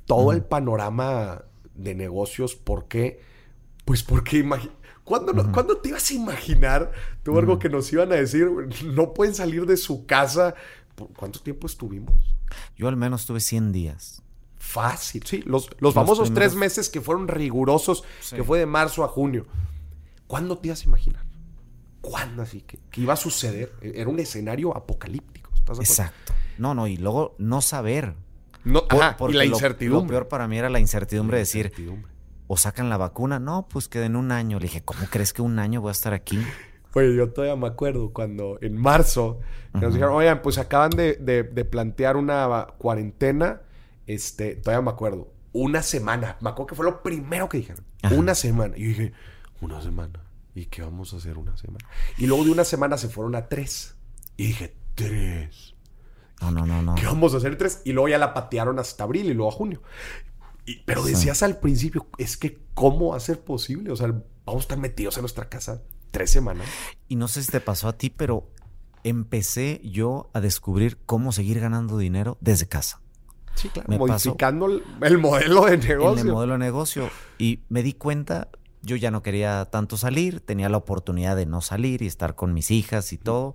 [SPEAKER 1] todo el panorama de negocios. ¿Por qué? Pues porque ¿Cuándo, no- ¿Cuándo te ibas a imaginar, tú, algo que nos iban a decir, no pueden salir de su casa? ¿Por ¿Cuánto tiempo estuvimos?
[SPEAKER 3] Yo al menos tuve 100 días.
[SPEAKER 1] Fácil, sí. Los, los famosos
[SPEAKER 3] primeros-
[SPEAKER 1] tres meses que fueron rigurosos,
[SPEAKER 3] Sí.
[SPEAKER 1] que fue de marzo a junio. ¿Cuándo te ibas a imaginar? ¿Cuándo así? que que iba a suceder? Era un escenario apocalíptico. ¿estás de acuerdo?
[SPEAKER 3] Exacto. No, no, y luego no saber.
[SPEAKER 1] No,
[SPEAKER 3] Por-
[SPEAKER 1] ajá, y la incertidumbre.
[SPEAKER 3] Lo, peor para mí era la incertidumbre de decir,
[SPEAKER 1] Incertidumbre.
[SPEAKER 3] o sacan la vacuna, no, pues que en un año. Le dije, ¿cómo crees que un año voy a estar aquí?
[SPEAKER 1] Oye, yo todavía me acuerdo cuando en marzo nos dijeron, oigan, pues acaban de, de- de plantear una cuarentena. Este, todavía me acuerdo. Una semana. Me acuerdo que fue lo primero que dijeron.
[SPEAKER 3] Ajá.
[SPEAKER 1] Una semana. Y yo dije, una semana. ¿Y qué vamos a hacer una semana? Y luego de una semana se fueron a tres. Y dije, tres.
[SPEAKER 3] No, no, no, no.
[SPEAKER 1] ¿Qué vamos a hacer tres? Y luego ya la patearon hasta abril y luego a junio. Y- pero
[SPEAKER 3] Sí.
[SPEAKER 1] decías al principio, es que ¿cómo va a ser posible? O sea, vamos a estar metidos en nuestra casa tres semanas.
[SPEAKER 3] Y no sé si te pasó a ti, pero empecé yo a descubrir cómo seguir ganando dinero desde casa.
[SPEAKER 1] Sí, claro.
[SPEAKER 3] Me
[SPEAKER 1] Modificando el, el modelo de
[SPEAKER 3] En
[SPEAKER 1] negocio.
[SPEAKER 3] el modelo de negocio. Y me di cuenta, yo ya no quería tanto salir, tenía la oportunidad de no salir y estar con mis hijas y todo.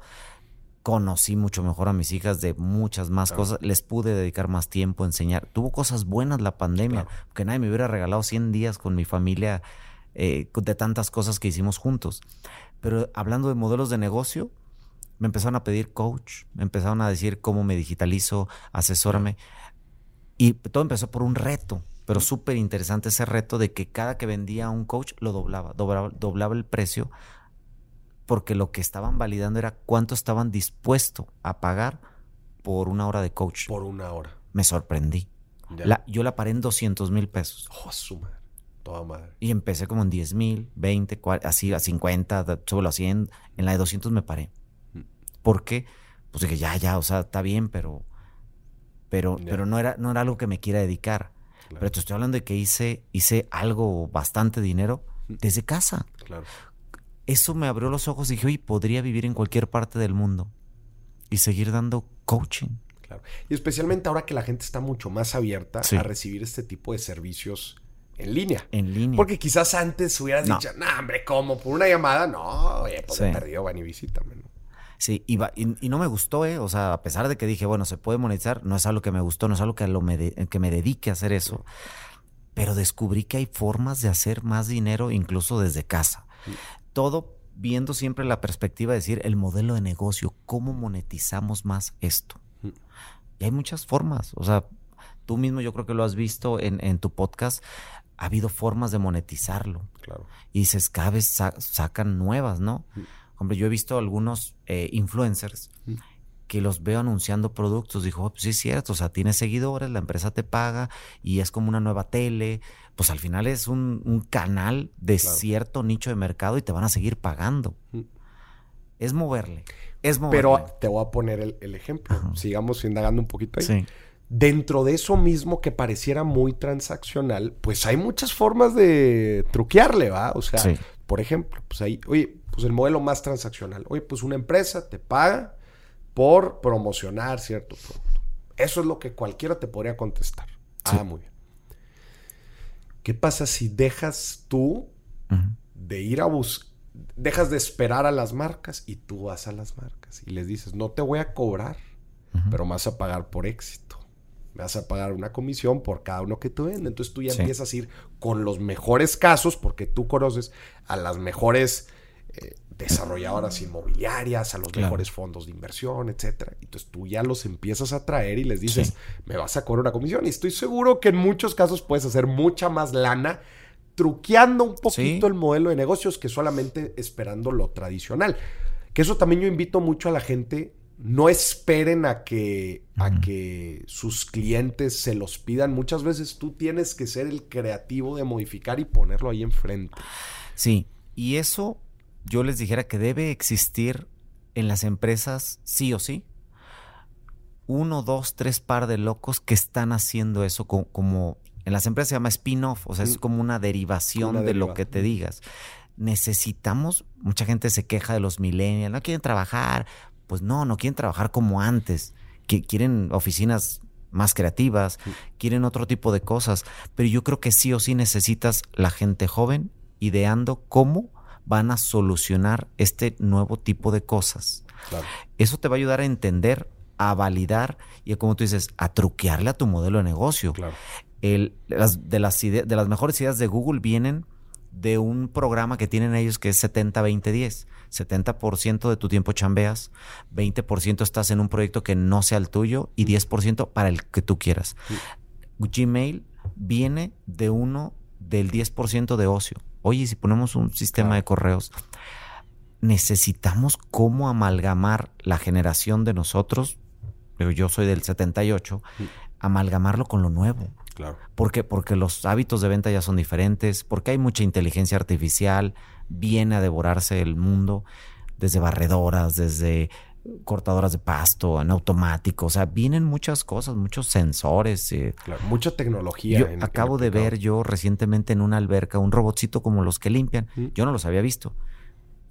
[SPEAKER 3] Conocí mucho mejor a mis hijas de muchas más
[SPEAKER 1] Claro.
[SPEAKER 3] cosas. Les pude dedicar más tiempo a enseñar. Tuvo cosas buenas la pandemia,
[SPEAKER 1] Claro.
[SPEAKER 3] porque nadie me hubiera regalado 100 días con mi familia eh, de tantas cosas que hicimos juntos. Pero hablando de modelos de negocio, me empezaron a pedir coach, me empezaron a decir cómo me digitalizo, asesórame. Y todo empezó por un reto, pero súper interesante ese reto de que cada que vendía un coach lo doblaba, doblaba, doblaba el precio, porque lo que estaban validando era cuánto estaban dispuestos a pagar por una hora de coach.
[SPEAKER 1] Por una hora.
[SPEAKER 3] Me sorprendí. La- yo la paré en 200 mil pesos.
[SPEAKER 1] Oh, su madre. Toda madre.
[SPEAKER 3] Y empecé como en 10 mil, 20, cua- así a 50, de- sobre los 100. En la de 200 me paré.
[SPEAKER 1] Mm.
[SPEAKER 3] ¿Por qué? Pues dije, ya, ya, o sea, está bien, pero, pero, pero no, era, no era algo que me quiera dedicar.
[SPEAKER 1] Claro.
[SPEAKER 3] Pero te estoy hablando de que hice, hice algo bastante dinero
[SPEAKER 1] Mm.
[SPEAKER 3] desde casa.
[SPEAKER 1] Claro.
[SPEAKER 3] Eso me abrió los ojos y dije, oye, podría vivir en cualquier parte del mundo y seguir dando coaching.
[SPEAKER 1] Claro. Y especialmente ahora que la gente está mucho más abierta
[SPEAKER 3] Sí.
[SPEAKER 1] a recibir este tipo de servicios en línea.
[SPEAKER 3] En línea.
[SPEAKER 1] Porque quizás antes hubieras
[SPEAKER 3] No.
[SPEAKER 1] dicho, no, hombre, ¿cómo? ¿Por una llamada? No, oye, pues
[SPEAKER 3] Sí.
[SPEAKER 1] perdió, van y visítame. ¿no?
[SPEAKER 3] Sí, y, va- y, y no me gustó, ¿eh? O sea, a pesar de que dije, bueno, se puede monetizar, no es algo que me gustó, no es algo que, lo me, de- que me dedique a hacer eso. Pero descubrí que hay formas de hacer más dinero incluso desde casa. Todo viendo siempre la perspectiva de decir el modelo de negocio, cómo monetizamos más esto.
[SPEAKER 1] Mm.
[SPEAKER 3] Y hay muchas formas. O sea, tú mismo yo creo que lo has visto en, en tu podcast. Ha habido formas de monetizarlo
[SPEAKER 1] Claro.
[SPEAKER 3] y dices, cada vez sa- sacan nuevas, ¿no?
[SPEAKER 1] Mm.
[SPEAKER 3] Hombre, yo he visto algunos eh, influencers
[SPEAKER 1] Mm.
[SPEAKER 3] que los veo anunciando productos. Dijo, "Oh, pues sí es cierto, o sea, tienes seguidores, la empresa te paga y es como una nueva tele. Pues al final es un, un canal de
[SPEAKER 1] Claro.
[SPEAKER 3] cierto nicho de mercado y te van a seguir pagando.
[SPEAKER 1] Mm.
[SPEAKER 3] Es moverle, es moverle.
[SPEAKER 1] Pero te voy a poner el, el ejemplo.
[SPEAKER 3] Ajá.
[SPEAKER 1] Sigamos indagando un poquito ahí.
[SPEAKER 3] Sí,
[SPEAKER 1] Dentro de eso mismo que pareciera muy transaccional, pues hay muchas formas de truquearle, ¿va? O sea,
[SPEAKER 3] Sí.
[SPEAKER 1] por ejemplo, pues ahí, oye, pues el modelo más transaccional. Oye, pues una empresa te paga por promocionar cierto producto. Eso es lo que cualquiera te podría contestar.
[SPEAKER 3] Sí.
[SPEAKER 1] Ah, muy bien. ¿Qué pasa si dejas tú de ir a buscar, dejas de esperar a las marcas y tú vas a las marcas y les dices, no te voy a cobrar, pero me vas a pagar por éxito. Me vas a pagar una comisión por cada uno que tú vendes. Entonces tú ya empiezas a ir con los mejores casos, porque tú conoces a las mejores eh, desarrolladoras inmobiliarias, a los mejores fondos de inversión, etcétera. Entonces tú ya los empiezas a traer y les dices, me vas a cobrar una comisión. Y estoy seguro que en muchos casos puedes hacer mucha más lana truqueando un poquito el modelo de negocios que solamente esperando lo tradicional. Que eso también yo invito mucho a la gente. No esperen a que, a que sus clientes se los pidan. Muchas veces tú tienes que ser el creativo de modificar y ponerlo ahí enfrente.
[SPEAKER 3] Sí, y eso yo les dijera que debe existir en las empresas sí o sí. Uno, dos, tres par de locos que están haciendo eso como en las empresas se llama spin-off, o sea, es mm. como una derivación de lo que te digas. Necesitamos, mucha gente se queja de los millennials, no quieren trabajar. Pues no, no quieren trabajar como antes. Que quieren oficinas más creativas, quieren otro tipo de cosas. Pero yo creo que sí o sí necesitas la gente joven ideando cómo van a solucionar este nuevo tipo de cosas. Eso te va a ayudar a entender, a validar y, como tú dices, a truquearle a tu modelo de negocio. Claro las, de, las de las mejores ideas de Google vienen de un programa que tienen ellos que es 70-20-10. 70%, de tu tiempo chambeas, 20% estás en un proyecto que no sea el tuyo y 10% para el que tú quieras. Gmail viene de uno del 10% de ocio. Oye, si ponemos un sistema de correos, necesitamos cómo amalgamar la generación de nosotros, yo soy del 78, amalgamarlo con lo nuevo.
[SPEAKER 1] Claro.
[SPEAKER 3] ¿Por qué? Porque los hábitos de venta ya son diferentes, porque hay mucha inteligencia artificial, viene a devorarse el mundo, desde barredoras, desde cortadoras de pasto, en automático, o sea, vienen muchas cosas, muchos sensores. Eh.
[SPEAKER 1] mucha tecnología.
[SPEAKER 3] Yo acabo de ver yo recientemente en una alberca un robotcito como los que limpian, yo no los había visto,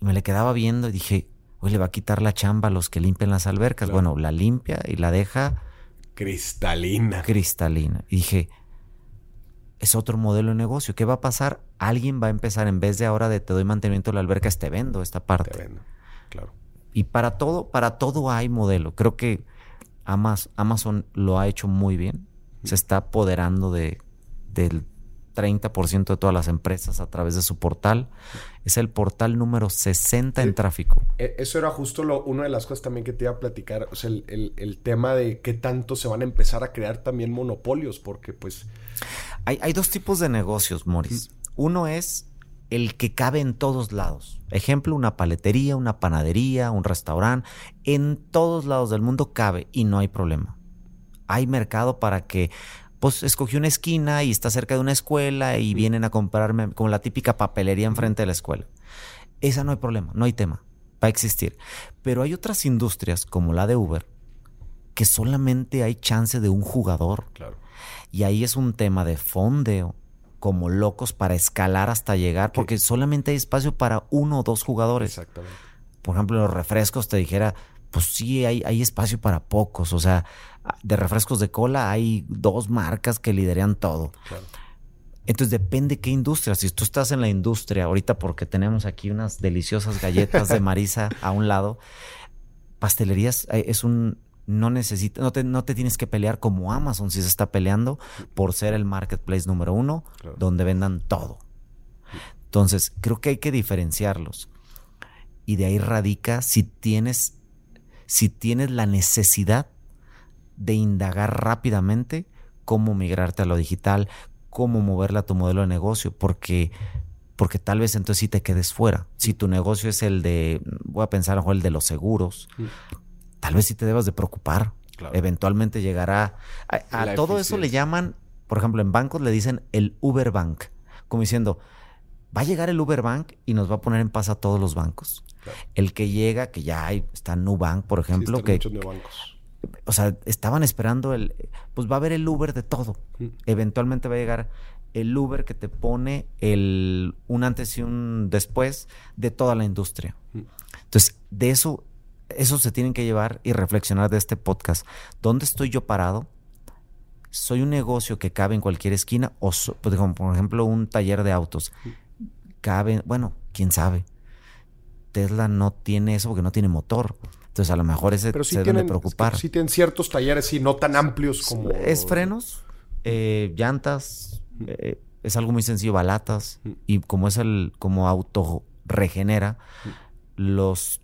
[SPEAKER 3] y me le quedaba viendo y dije, hoy le va a quitar la chamba a los que limpian las albercas. Bueno, la limpia y la deja
[SPEAKER 1] Cristalina.
[SPEAKER 3] Cristalina. Y dije, es otro modelo de negocio. ¿Qué va a pasar? Alguien va a empezar, en vez de ahora de te doy mantenimiento de la alberca, te vendo esta parte.
[SPEAKER 1] Te vendo, claro.
[SPEAKER 3] Y para todo, para todo hay modelo. Creo que Amazon, lo ha hecho muy bien. Se está apoderando de, del 30% de todas las empresas a través de su portal. Es el portal número 60 en tráfico.
[SPEAKER 1] E, eso era justo lo, una de las cosas también que te iba a platicar. O sea, el, tema de qué tanto se van a empezar a crear también monopolios, porque pues...
[SPEAKER 3] Hay, hay dos tipos de negocios, Morris. Uno es el que cabe en todos lados. Ejemplo, una paletería, una panadería, un restaurante. En todos lados del mundo cabe y no hay problema. Hay mercado para que pues escogí una esquina y está cerca de una escuela y vienen a comprarme como la típica papelería enfrente de la escuela. Esa no hay problema, no hay tema, va a existir. Pero hay otras industrias como la de Uber que solamente hay chance de un jugador.
[SPEAKER 1] Claro.
[SPEAKER 3] Y ahí es un tema de fondeo como locos para escalar hasta llegar, porque solamente hay espacio para uno o dos jugadores.
[SPEAKER 1] Exactamente.
[SPEAKER 3] Por ejemplo, los refrescos te dijera, pues sí, hay, hay espacio para pocos. O sea, de refrescos de cola hay dos marcas que lideran todo. Entonces depende qué industria. Si tú estás en la industria ahorita porque tenemos aquí unas deliciosas galletas de (laughs) Marisa a un lado, pastelerías eh, es un no necesita, no te, no te tienes que pelear como Amazon si se está peleando por ser el marketplace número uno donde vendan todo. Entonces creo que hay que diferenciarlos y de ahí radica si tienes si tienes la necesidad de indagar rápidamente cómo migrarte a lo digital, cómo moverla a tu modelo de negocio, porque, porque tal vez entonces sí te quedes fuera. Si tu negocio es el de, voy a pensar el de los seguros, mm. Tal vez sí te debas de preocupar. Eventualmente llegará. A, todo eso le llaman, por ejemplo, en bancos le dicen el Uber Bank, como diciendo, va a llegar el Uber Bank y nos va a poner en paz a todos los bancos. El que llega, que ya hay, está Nubank, por ejemplo, que, o sea, estaban esperando el, pues va a haber el Uber de todo. Eventualmente va a llegar el Uber que te pone el, un antes y un después de toda la industria. Entonces, de eso, eso se tienen que llevar y reflexionar de este podcast. ¿Dónde estoy yo parado? ¿Soy un negocio que cabe en cualquier esquina? O, pues, por ejemplo, un taller de autos. Cabe, bueno, quién sabe. Tesla no tiene eso porque no tiene motor. Entonces, a lo mejor ese
[SPEAKER 1] Pero sí
[SPEAKER 3] se debe
[SPEAKER 1] tienen,
[SPEAKER 3] preocupar.
[SPEAKER 1] es que sí tienen ciertos talleres, sí, no tan amplios como...
[SPEAKER 3] Es frenos, eh, llantas, eh, es algo muy sencillo, balatas. Y como es el, como auto regenera, los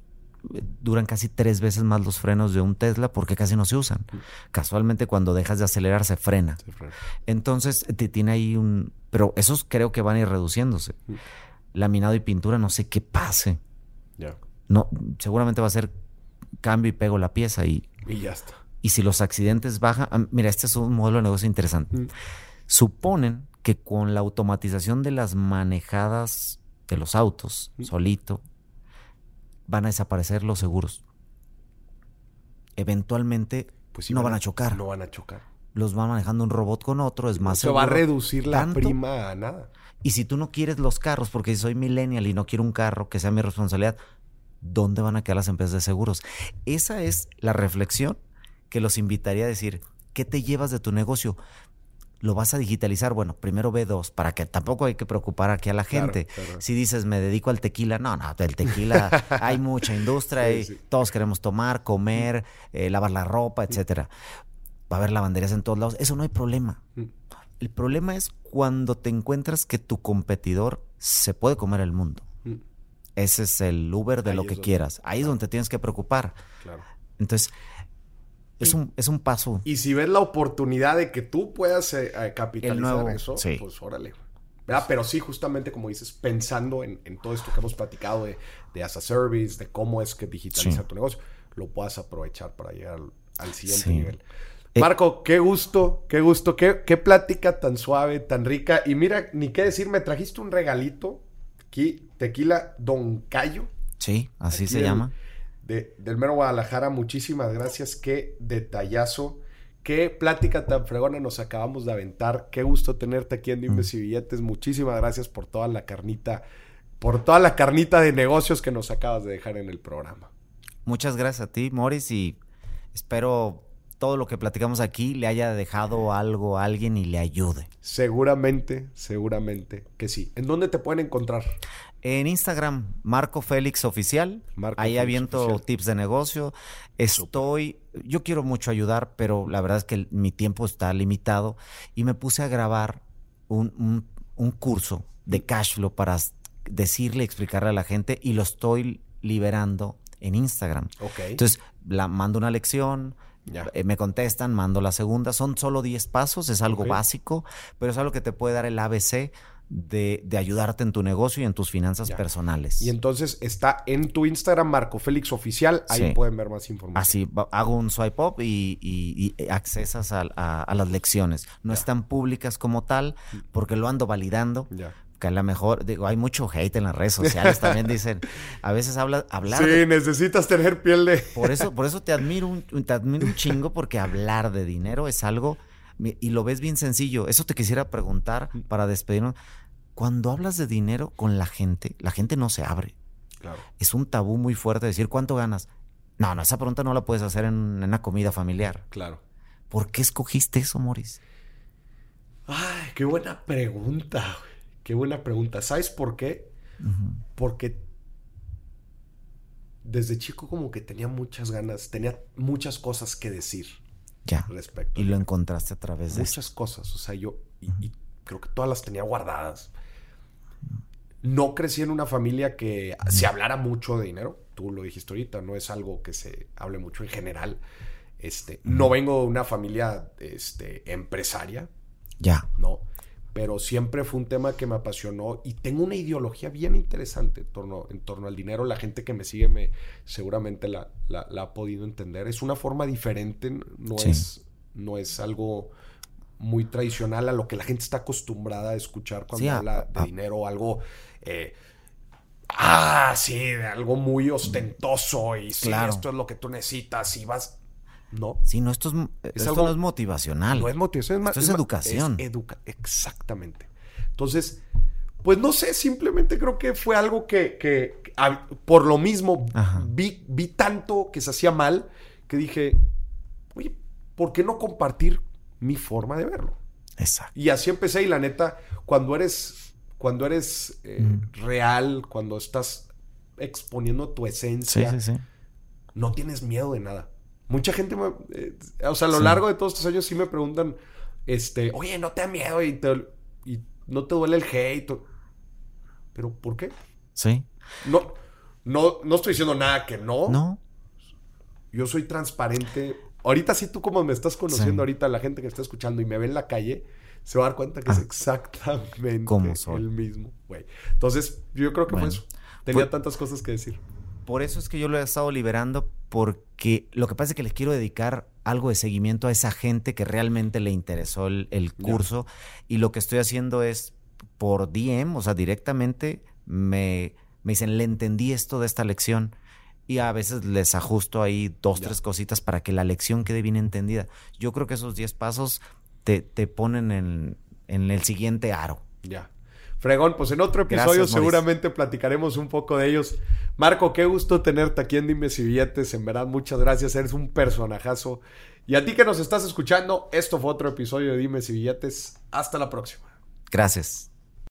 [SPEAKER 3] duran casi tres veces más los frenos de un Tesla porque casi no se usan.
[SPEAKER 1] Mm.
[SPEAKER 3] Casualmente cuando dejas de acelerar se frena. Entonces te tiene ahí un... Pero esos creo que van a ir reduciéndose.
[SPEAKER 1] Mm.
[SPEAKER 3] Laminado y pintura, no sé qué pase.
[SPEAKER 1] Ya.
[SPEAKER 3] No, seguramente va a ser cambio y pego la pieza y,
[SPEAKER 1] Y ya está.
[SPEAKER 3] y si los accidentes bajan, mira, este es un modelo de negocio interesante.
[SPEAKER 1] Mm.
[SPEAKER 3] Suponen que con la automatización de las manejadas de los autos solito, van a desaparecer los seguros. Eventualmente
[SPEAKER 1] Pues sí
[SPEAKER 3] no van a chocar.
[SPEAKER 1] No van a chocar.
[SPEAKER 3] Los va manejando un robot con otro, es más
[SPEAKER 1] Se va a reducir la
[SPEAKER 3] tanto.
[SPEAKER 1] prima a nada.
[SPEAKER 3] Y si tú no quieres los carros, porque soy millennial y no quiero un carro que sea mi responsabilidad, ¿dónde van a quedar las empresas de seguros? Esa es la reflexión que los invitaría a decir, ¿qué te llevas de tu negocio? ¿Lo vas a digitalizar? Bueno, primero ve dos, para que tampoco hay que preocupar aquí a la gente.
[SPEAKER 1] claro.
[SPEAKER 3] Si dices, me dedico al tequila, no, no, del tequila (laughs) hay mucha industria,
[SPEAKER 1] Sí,
[SPEAKER 3] y
[SPEAKER 1] sí.
[SPEAKER 3] todos queremos tomar, comer, eh, lavar la ropa, etcétera. Va a haber lavanderías en todos lados, eso no hay problema.
[SPEAKER 1] Mm.
[SPEAKER 3] El problema es cuando te encuentras que tu competidor se puede comer el mundo.
[SPEAKER 1] Mm,
[SPEAKER 3] Ese es el Uber de
[SPEAKER 1] Ahí
[SPEAKER 3] lo que
[SPEAKER 1] donde-
[SPEAKER 3] quieras. Ahí es donde te tienes que preocupar.
[SPEAKER 1] Claro.
[SPEAKER 3] Entonces, es
[SPEAKER 1] Y-
[SPEAKER 3] un, es un paso.
[SPEAKER 1] Y si ves la oportunidad de que tú puedas eh, capitalizar
[SPEAKER 3] nuevo,
[SPEAKER 1] eso,
[SPEAKER 3] sí.
[SPEAKER 1] pues órale. ¿Verdad? Pero sí, justamente como dices, pensando en, en todo esto que hemos platicado de, de as a service, de cómo es que digitaliza
[SPEAKER 3] Sí.
[SPEAKER 1] tu negocio, lo puedas aprovechar para llegar al, al siguiente
[SPEAKER 3] Sí.
[SPEAKER 1] nivel.
[SPEAKER 3] Eh,
[SPEAKER 1] Marco, qué gusto, qué gusto, qué, qué plática tan suave, tan rica. Y mira, ni qué decir, me trajiste un regalito. Aquí, tequila Don Cayo.
[SPEAKER 3] Sí, así se
[SPEAKER 1] del-
[SPEAKER 3] llama.
[SPEAKER 1] De- del mero Guadalajara. Muchísimas gracias. Qué detallazo. Qué plática tan fregona nos acabamos de aventar. Qué gusto tenerte aquí en Dimes y Billetes. Muchísimas gracias por toda la carnita, por toda la carnita de negocios que nos acabas de dejar en el programa.
[SPEAKER 3] Muchas gracias a ti, Morris, y espero todo lo que platicamos aquí le haya dejado algo a alguien y le ayude.
[SPEAKER 1] Seguramente, seguramente que sí. ¿En dónde te pueden encontrar?
[SPEAKER 3] En Instagram, Marco Félix Oficial.
[SPEAKER 1] Marco
[SPEAKER 3] Ahí
[SPEAKER 1] Félix
[SPEAKER 3] aviento
[SPEAKER 1] Oficial.
[SPEAKER 3] tips de negocio. Estoy, yo quiero mucho ayudar, pero la verdad es que mi tiempo está limitado y me puse a grabar un, un- un curso de cash flow para decirle, explicarle a la gente y lo estoy liberando en Instagram.
[SPEAKER 1] Ok.
[SPEAKER 3] Entonces, la, mando una lección,
[SPEAKER 1] Ya.
[SPEAKER 3] eh, me contestan, mando la segunda. Son solo 10 pasos, es algo básico, pero es algo que te puede dar el ABC de, de ayudarte en tu negocio y en tus finanzas
[SPEAKER 1] Ya.
[SPEAKER 3] personales.
[SPEAKER 1] y entonces está en tu Instagram, Marco Félix Oficial. Ahí
[SPEAKER 3] Sí.
[SPEAKER 1] pueden ver más información.
[SPEAKER 3] Así, hago un swipe up y, y- y accesas a, a- a las lecciones. No
[SPEAKER 1] Ya.
[SPEAKER 3] están públicas como tal, porque lo ando validando.
[SPEAKER 1] Ya.
[SPEAKER 3] Que a lo mejor, digo, hay mucho hate en las redes sociales, también dicen, a veces habla, hablar
[SPEAKER 1] Sí,
[SPEAKER 3] de
[SPEAKER 1] necesitas tener piel de...
[SPEAKER 3] Por eso, por eso te admiro un, te admiro un chingo, porque hablar de dinero es algo, y lo ves bien sencillo. Eso te quisiera preguntar para despedirnos. Cuando hablas de dinero con la gente, la gente no se abre.
[SPEAKER 1] Claro.
[SPEAKER 3] Es un tabú muy fuerte decir cuánto ganas. No, no, esa pregunta no la puedes hacer en, en una comida familiar.
[SPEAKER 1] Claro.
[SPEAKER 3] ¿Por qué escogiste eso, Morris?
[SPEAKER 1] Ay, qué buena pregunta. güey. Qué buena pregunta. ¿Sabes por qué? Porque desde chico como que tenía muchas ganas, tenía muchas cosas que decir
[SPEAKER 3] Ya.
[SPEAKER 1] respecto.
[SPEAKER 3] Y lo encontraste a través de eso.
[SPEAKER 1] muchas cosas, o sea, yo y, y creo que todas las tenía guardadas. No crecí en una familia que se hablara mucho de dinero. Tú lo dijiste ahorita, no es algo que se hable mucho en general. Este, no vengo de una familia este, empresaria,
[SPEAKER 3] Ya.
[SPEAKER 1] no, pero siempre fue un tema que me apasionó y tengo una ideología bien interesante en torno, en torno al dinero. La gente que me sigue me seguramente la, la- la ha podido entender. Es una forma diferente, no,
[SPEAKER 3] Sí.
[SPEAKER 1] es, no es algo muy tradicional a lo que la gente está acostumbrada a escuchar cuando
[SPEAKER 3] Sí, a-
[SPEAKER 1] habla de dinero, algo... eh, Ah, sí, de algo muy ostentoso y sí,
[SPEAKER 3] Claro.
[SPEAKER 1] esto es lo que tú necesitas y vas... No,
[SPEAKER 3] Sí, no, esto, es, esto
[SPEAKER 1] algo-
[SPEAKER 3] no es motivacional.
[SPEAKER 1] no es motivación, es,
[SPEAKER 3] Esto es educación.
[SPEAKER 1] es educa exactamente. Entonces, pues no sé, simplemente creo que fue algo que, que- a- por lo mismo vi, vi tanto que se hacía mal que dije, oye, ¿por qué no compartir mi forma de verlo?
[SPEAKER 3] Exacto.
[SPEAKER 1] Y así empecé y la neta, cuando eres, cuando eres eh,
[SPEAKER 3] Mm.
[SPEAKER 1] real, cuando estás exponiendo tu esencia.
[SPEAKER 3] Sí, sí, sí.
[SPEAKER 1] No tienes miedo de nada. Mucha gente, me, eh, o sea, a lo largo de todos estos años sí me preguntan, este, oye, no te da miedo y, y no te duele el hate. Pero, ¿por qué?
[SPEAKER 3] Sí.
[SPEAKER 1] No, no, no estoy diciendo nada que no.
[SPEAKER 3] No.
[SPEAKER 1] Yo soy transparente. Ahorita sí, tú como me estás conociendo ahorita, la gente que está escuchando y me ve en la calle, se va a dar cuenta que es ah. exactamente como el mismo, güey. Entonces, yo creo que fue eso. Tenía tantas cosas que decir.
[SPEAKER 3] Por eso es que yo lo he estado liberando, porque lo que pasa es que les quiero dedicar algo de seguimiento a esa gente que realmente le interesó el, curso. Y lo que estoy haciendo es por DM, o sea, directamente me, me dicen, le entendí esto de esta lección y a veces les ajusto ahí dos, tres cositas para que la lección quede bien entendida. Yo creo que esos 10 pasos te, te ponen en, en, el siguiente aro.
[SPEAKER 1] Ya. Fregón, pues en otro episodio seguramente platicaremos un poco de ellos. Marco, qué gusto tenerte aquí en Dime si Billetes. En verdad, muchas gracias. Eres un personajazo. Y a ti que nos estás escuchando, esto fue otro episodio de Dime si Billetes. Hasta la próxima.
[SPEAKER 3] Gracias.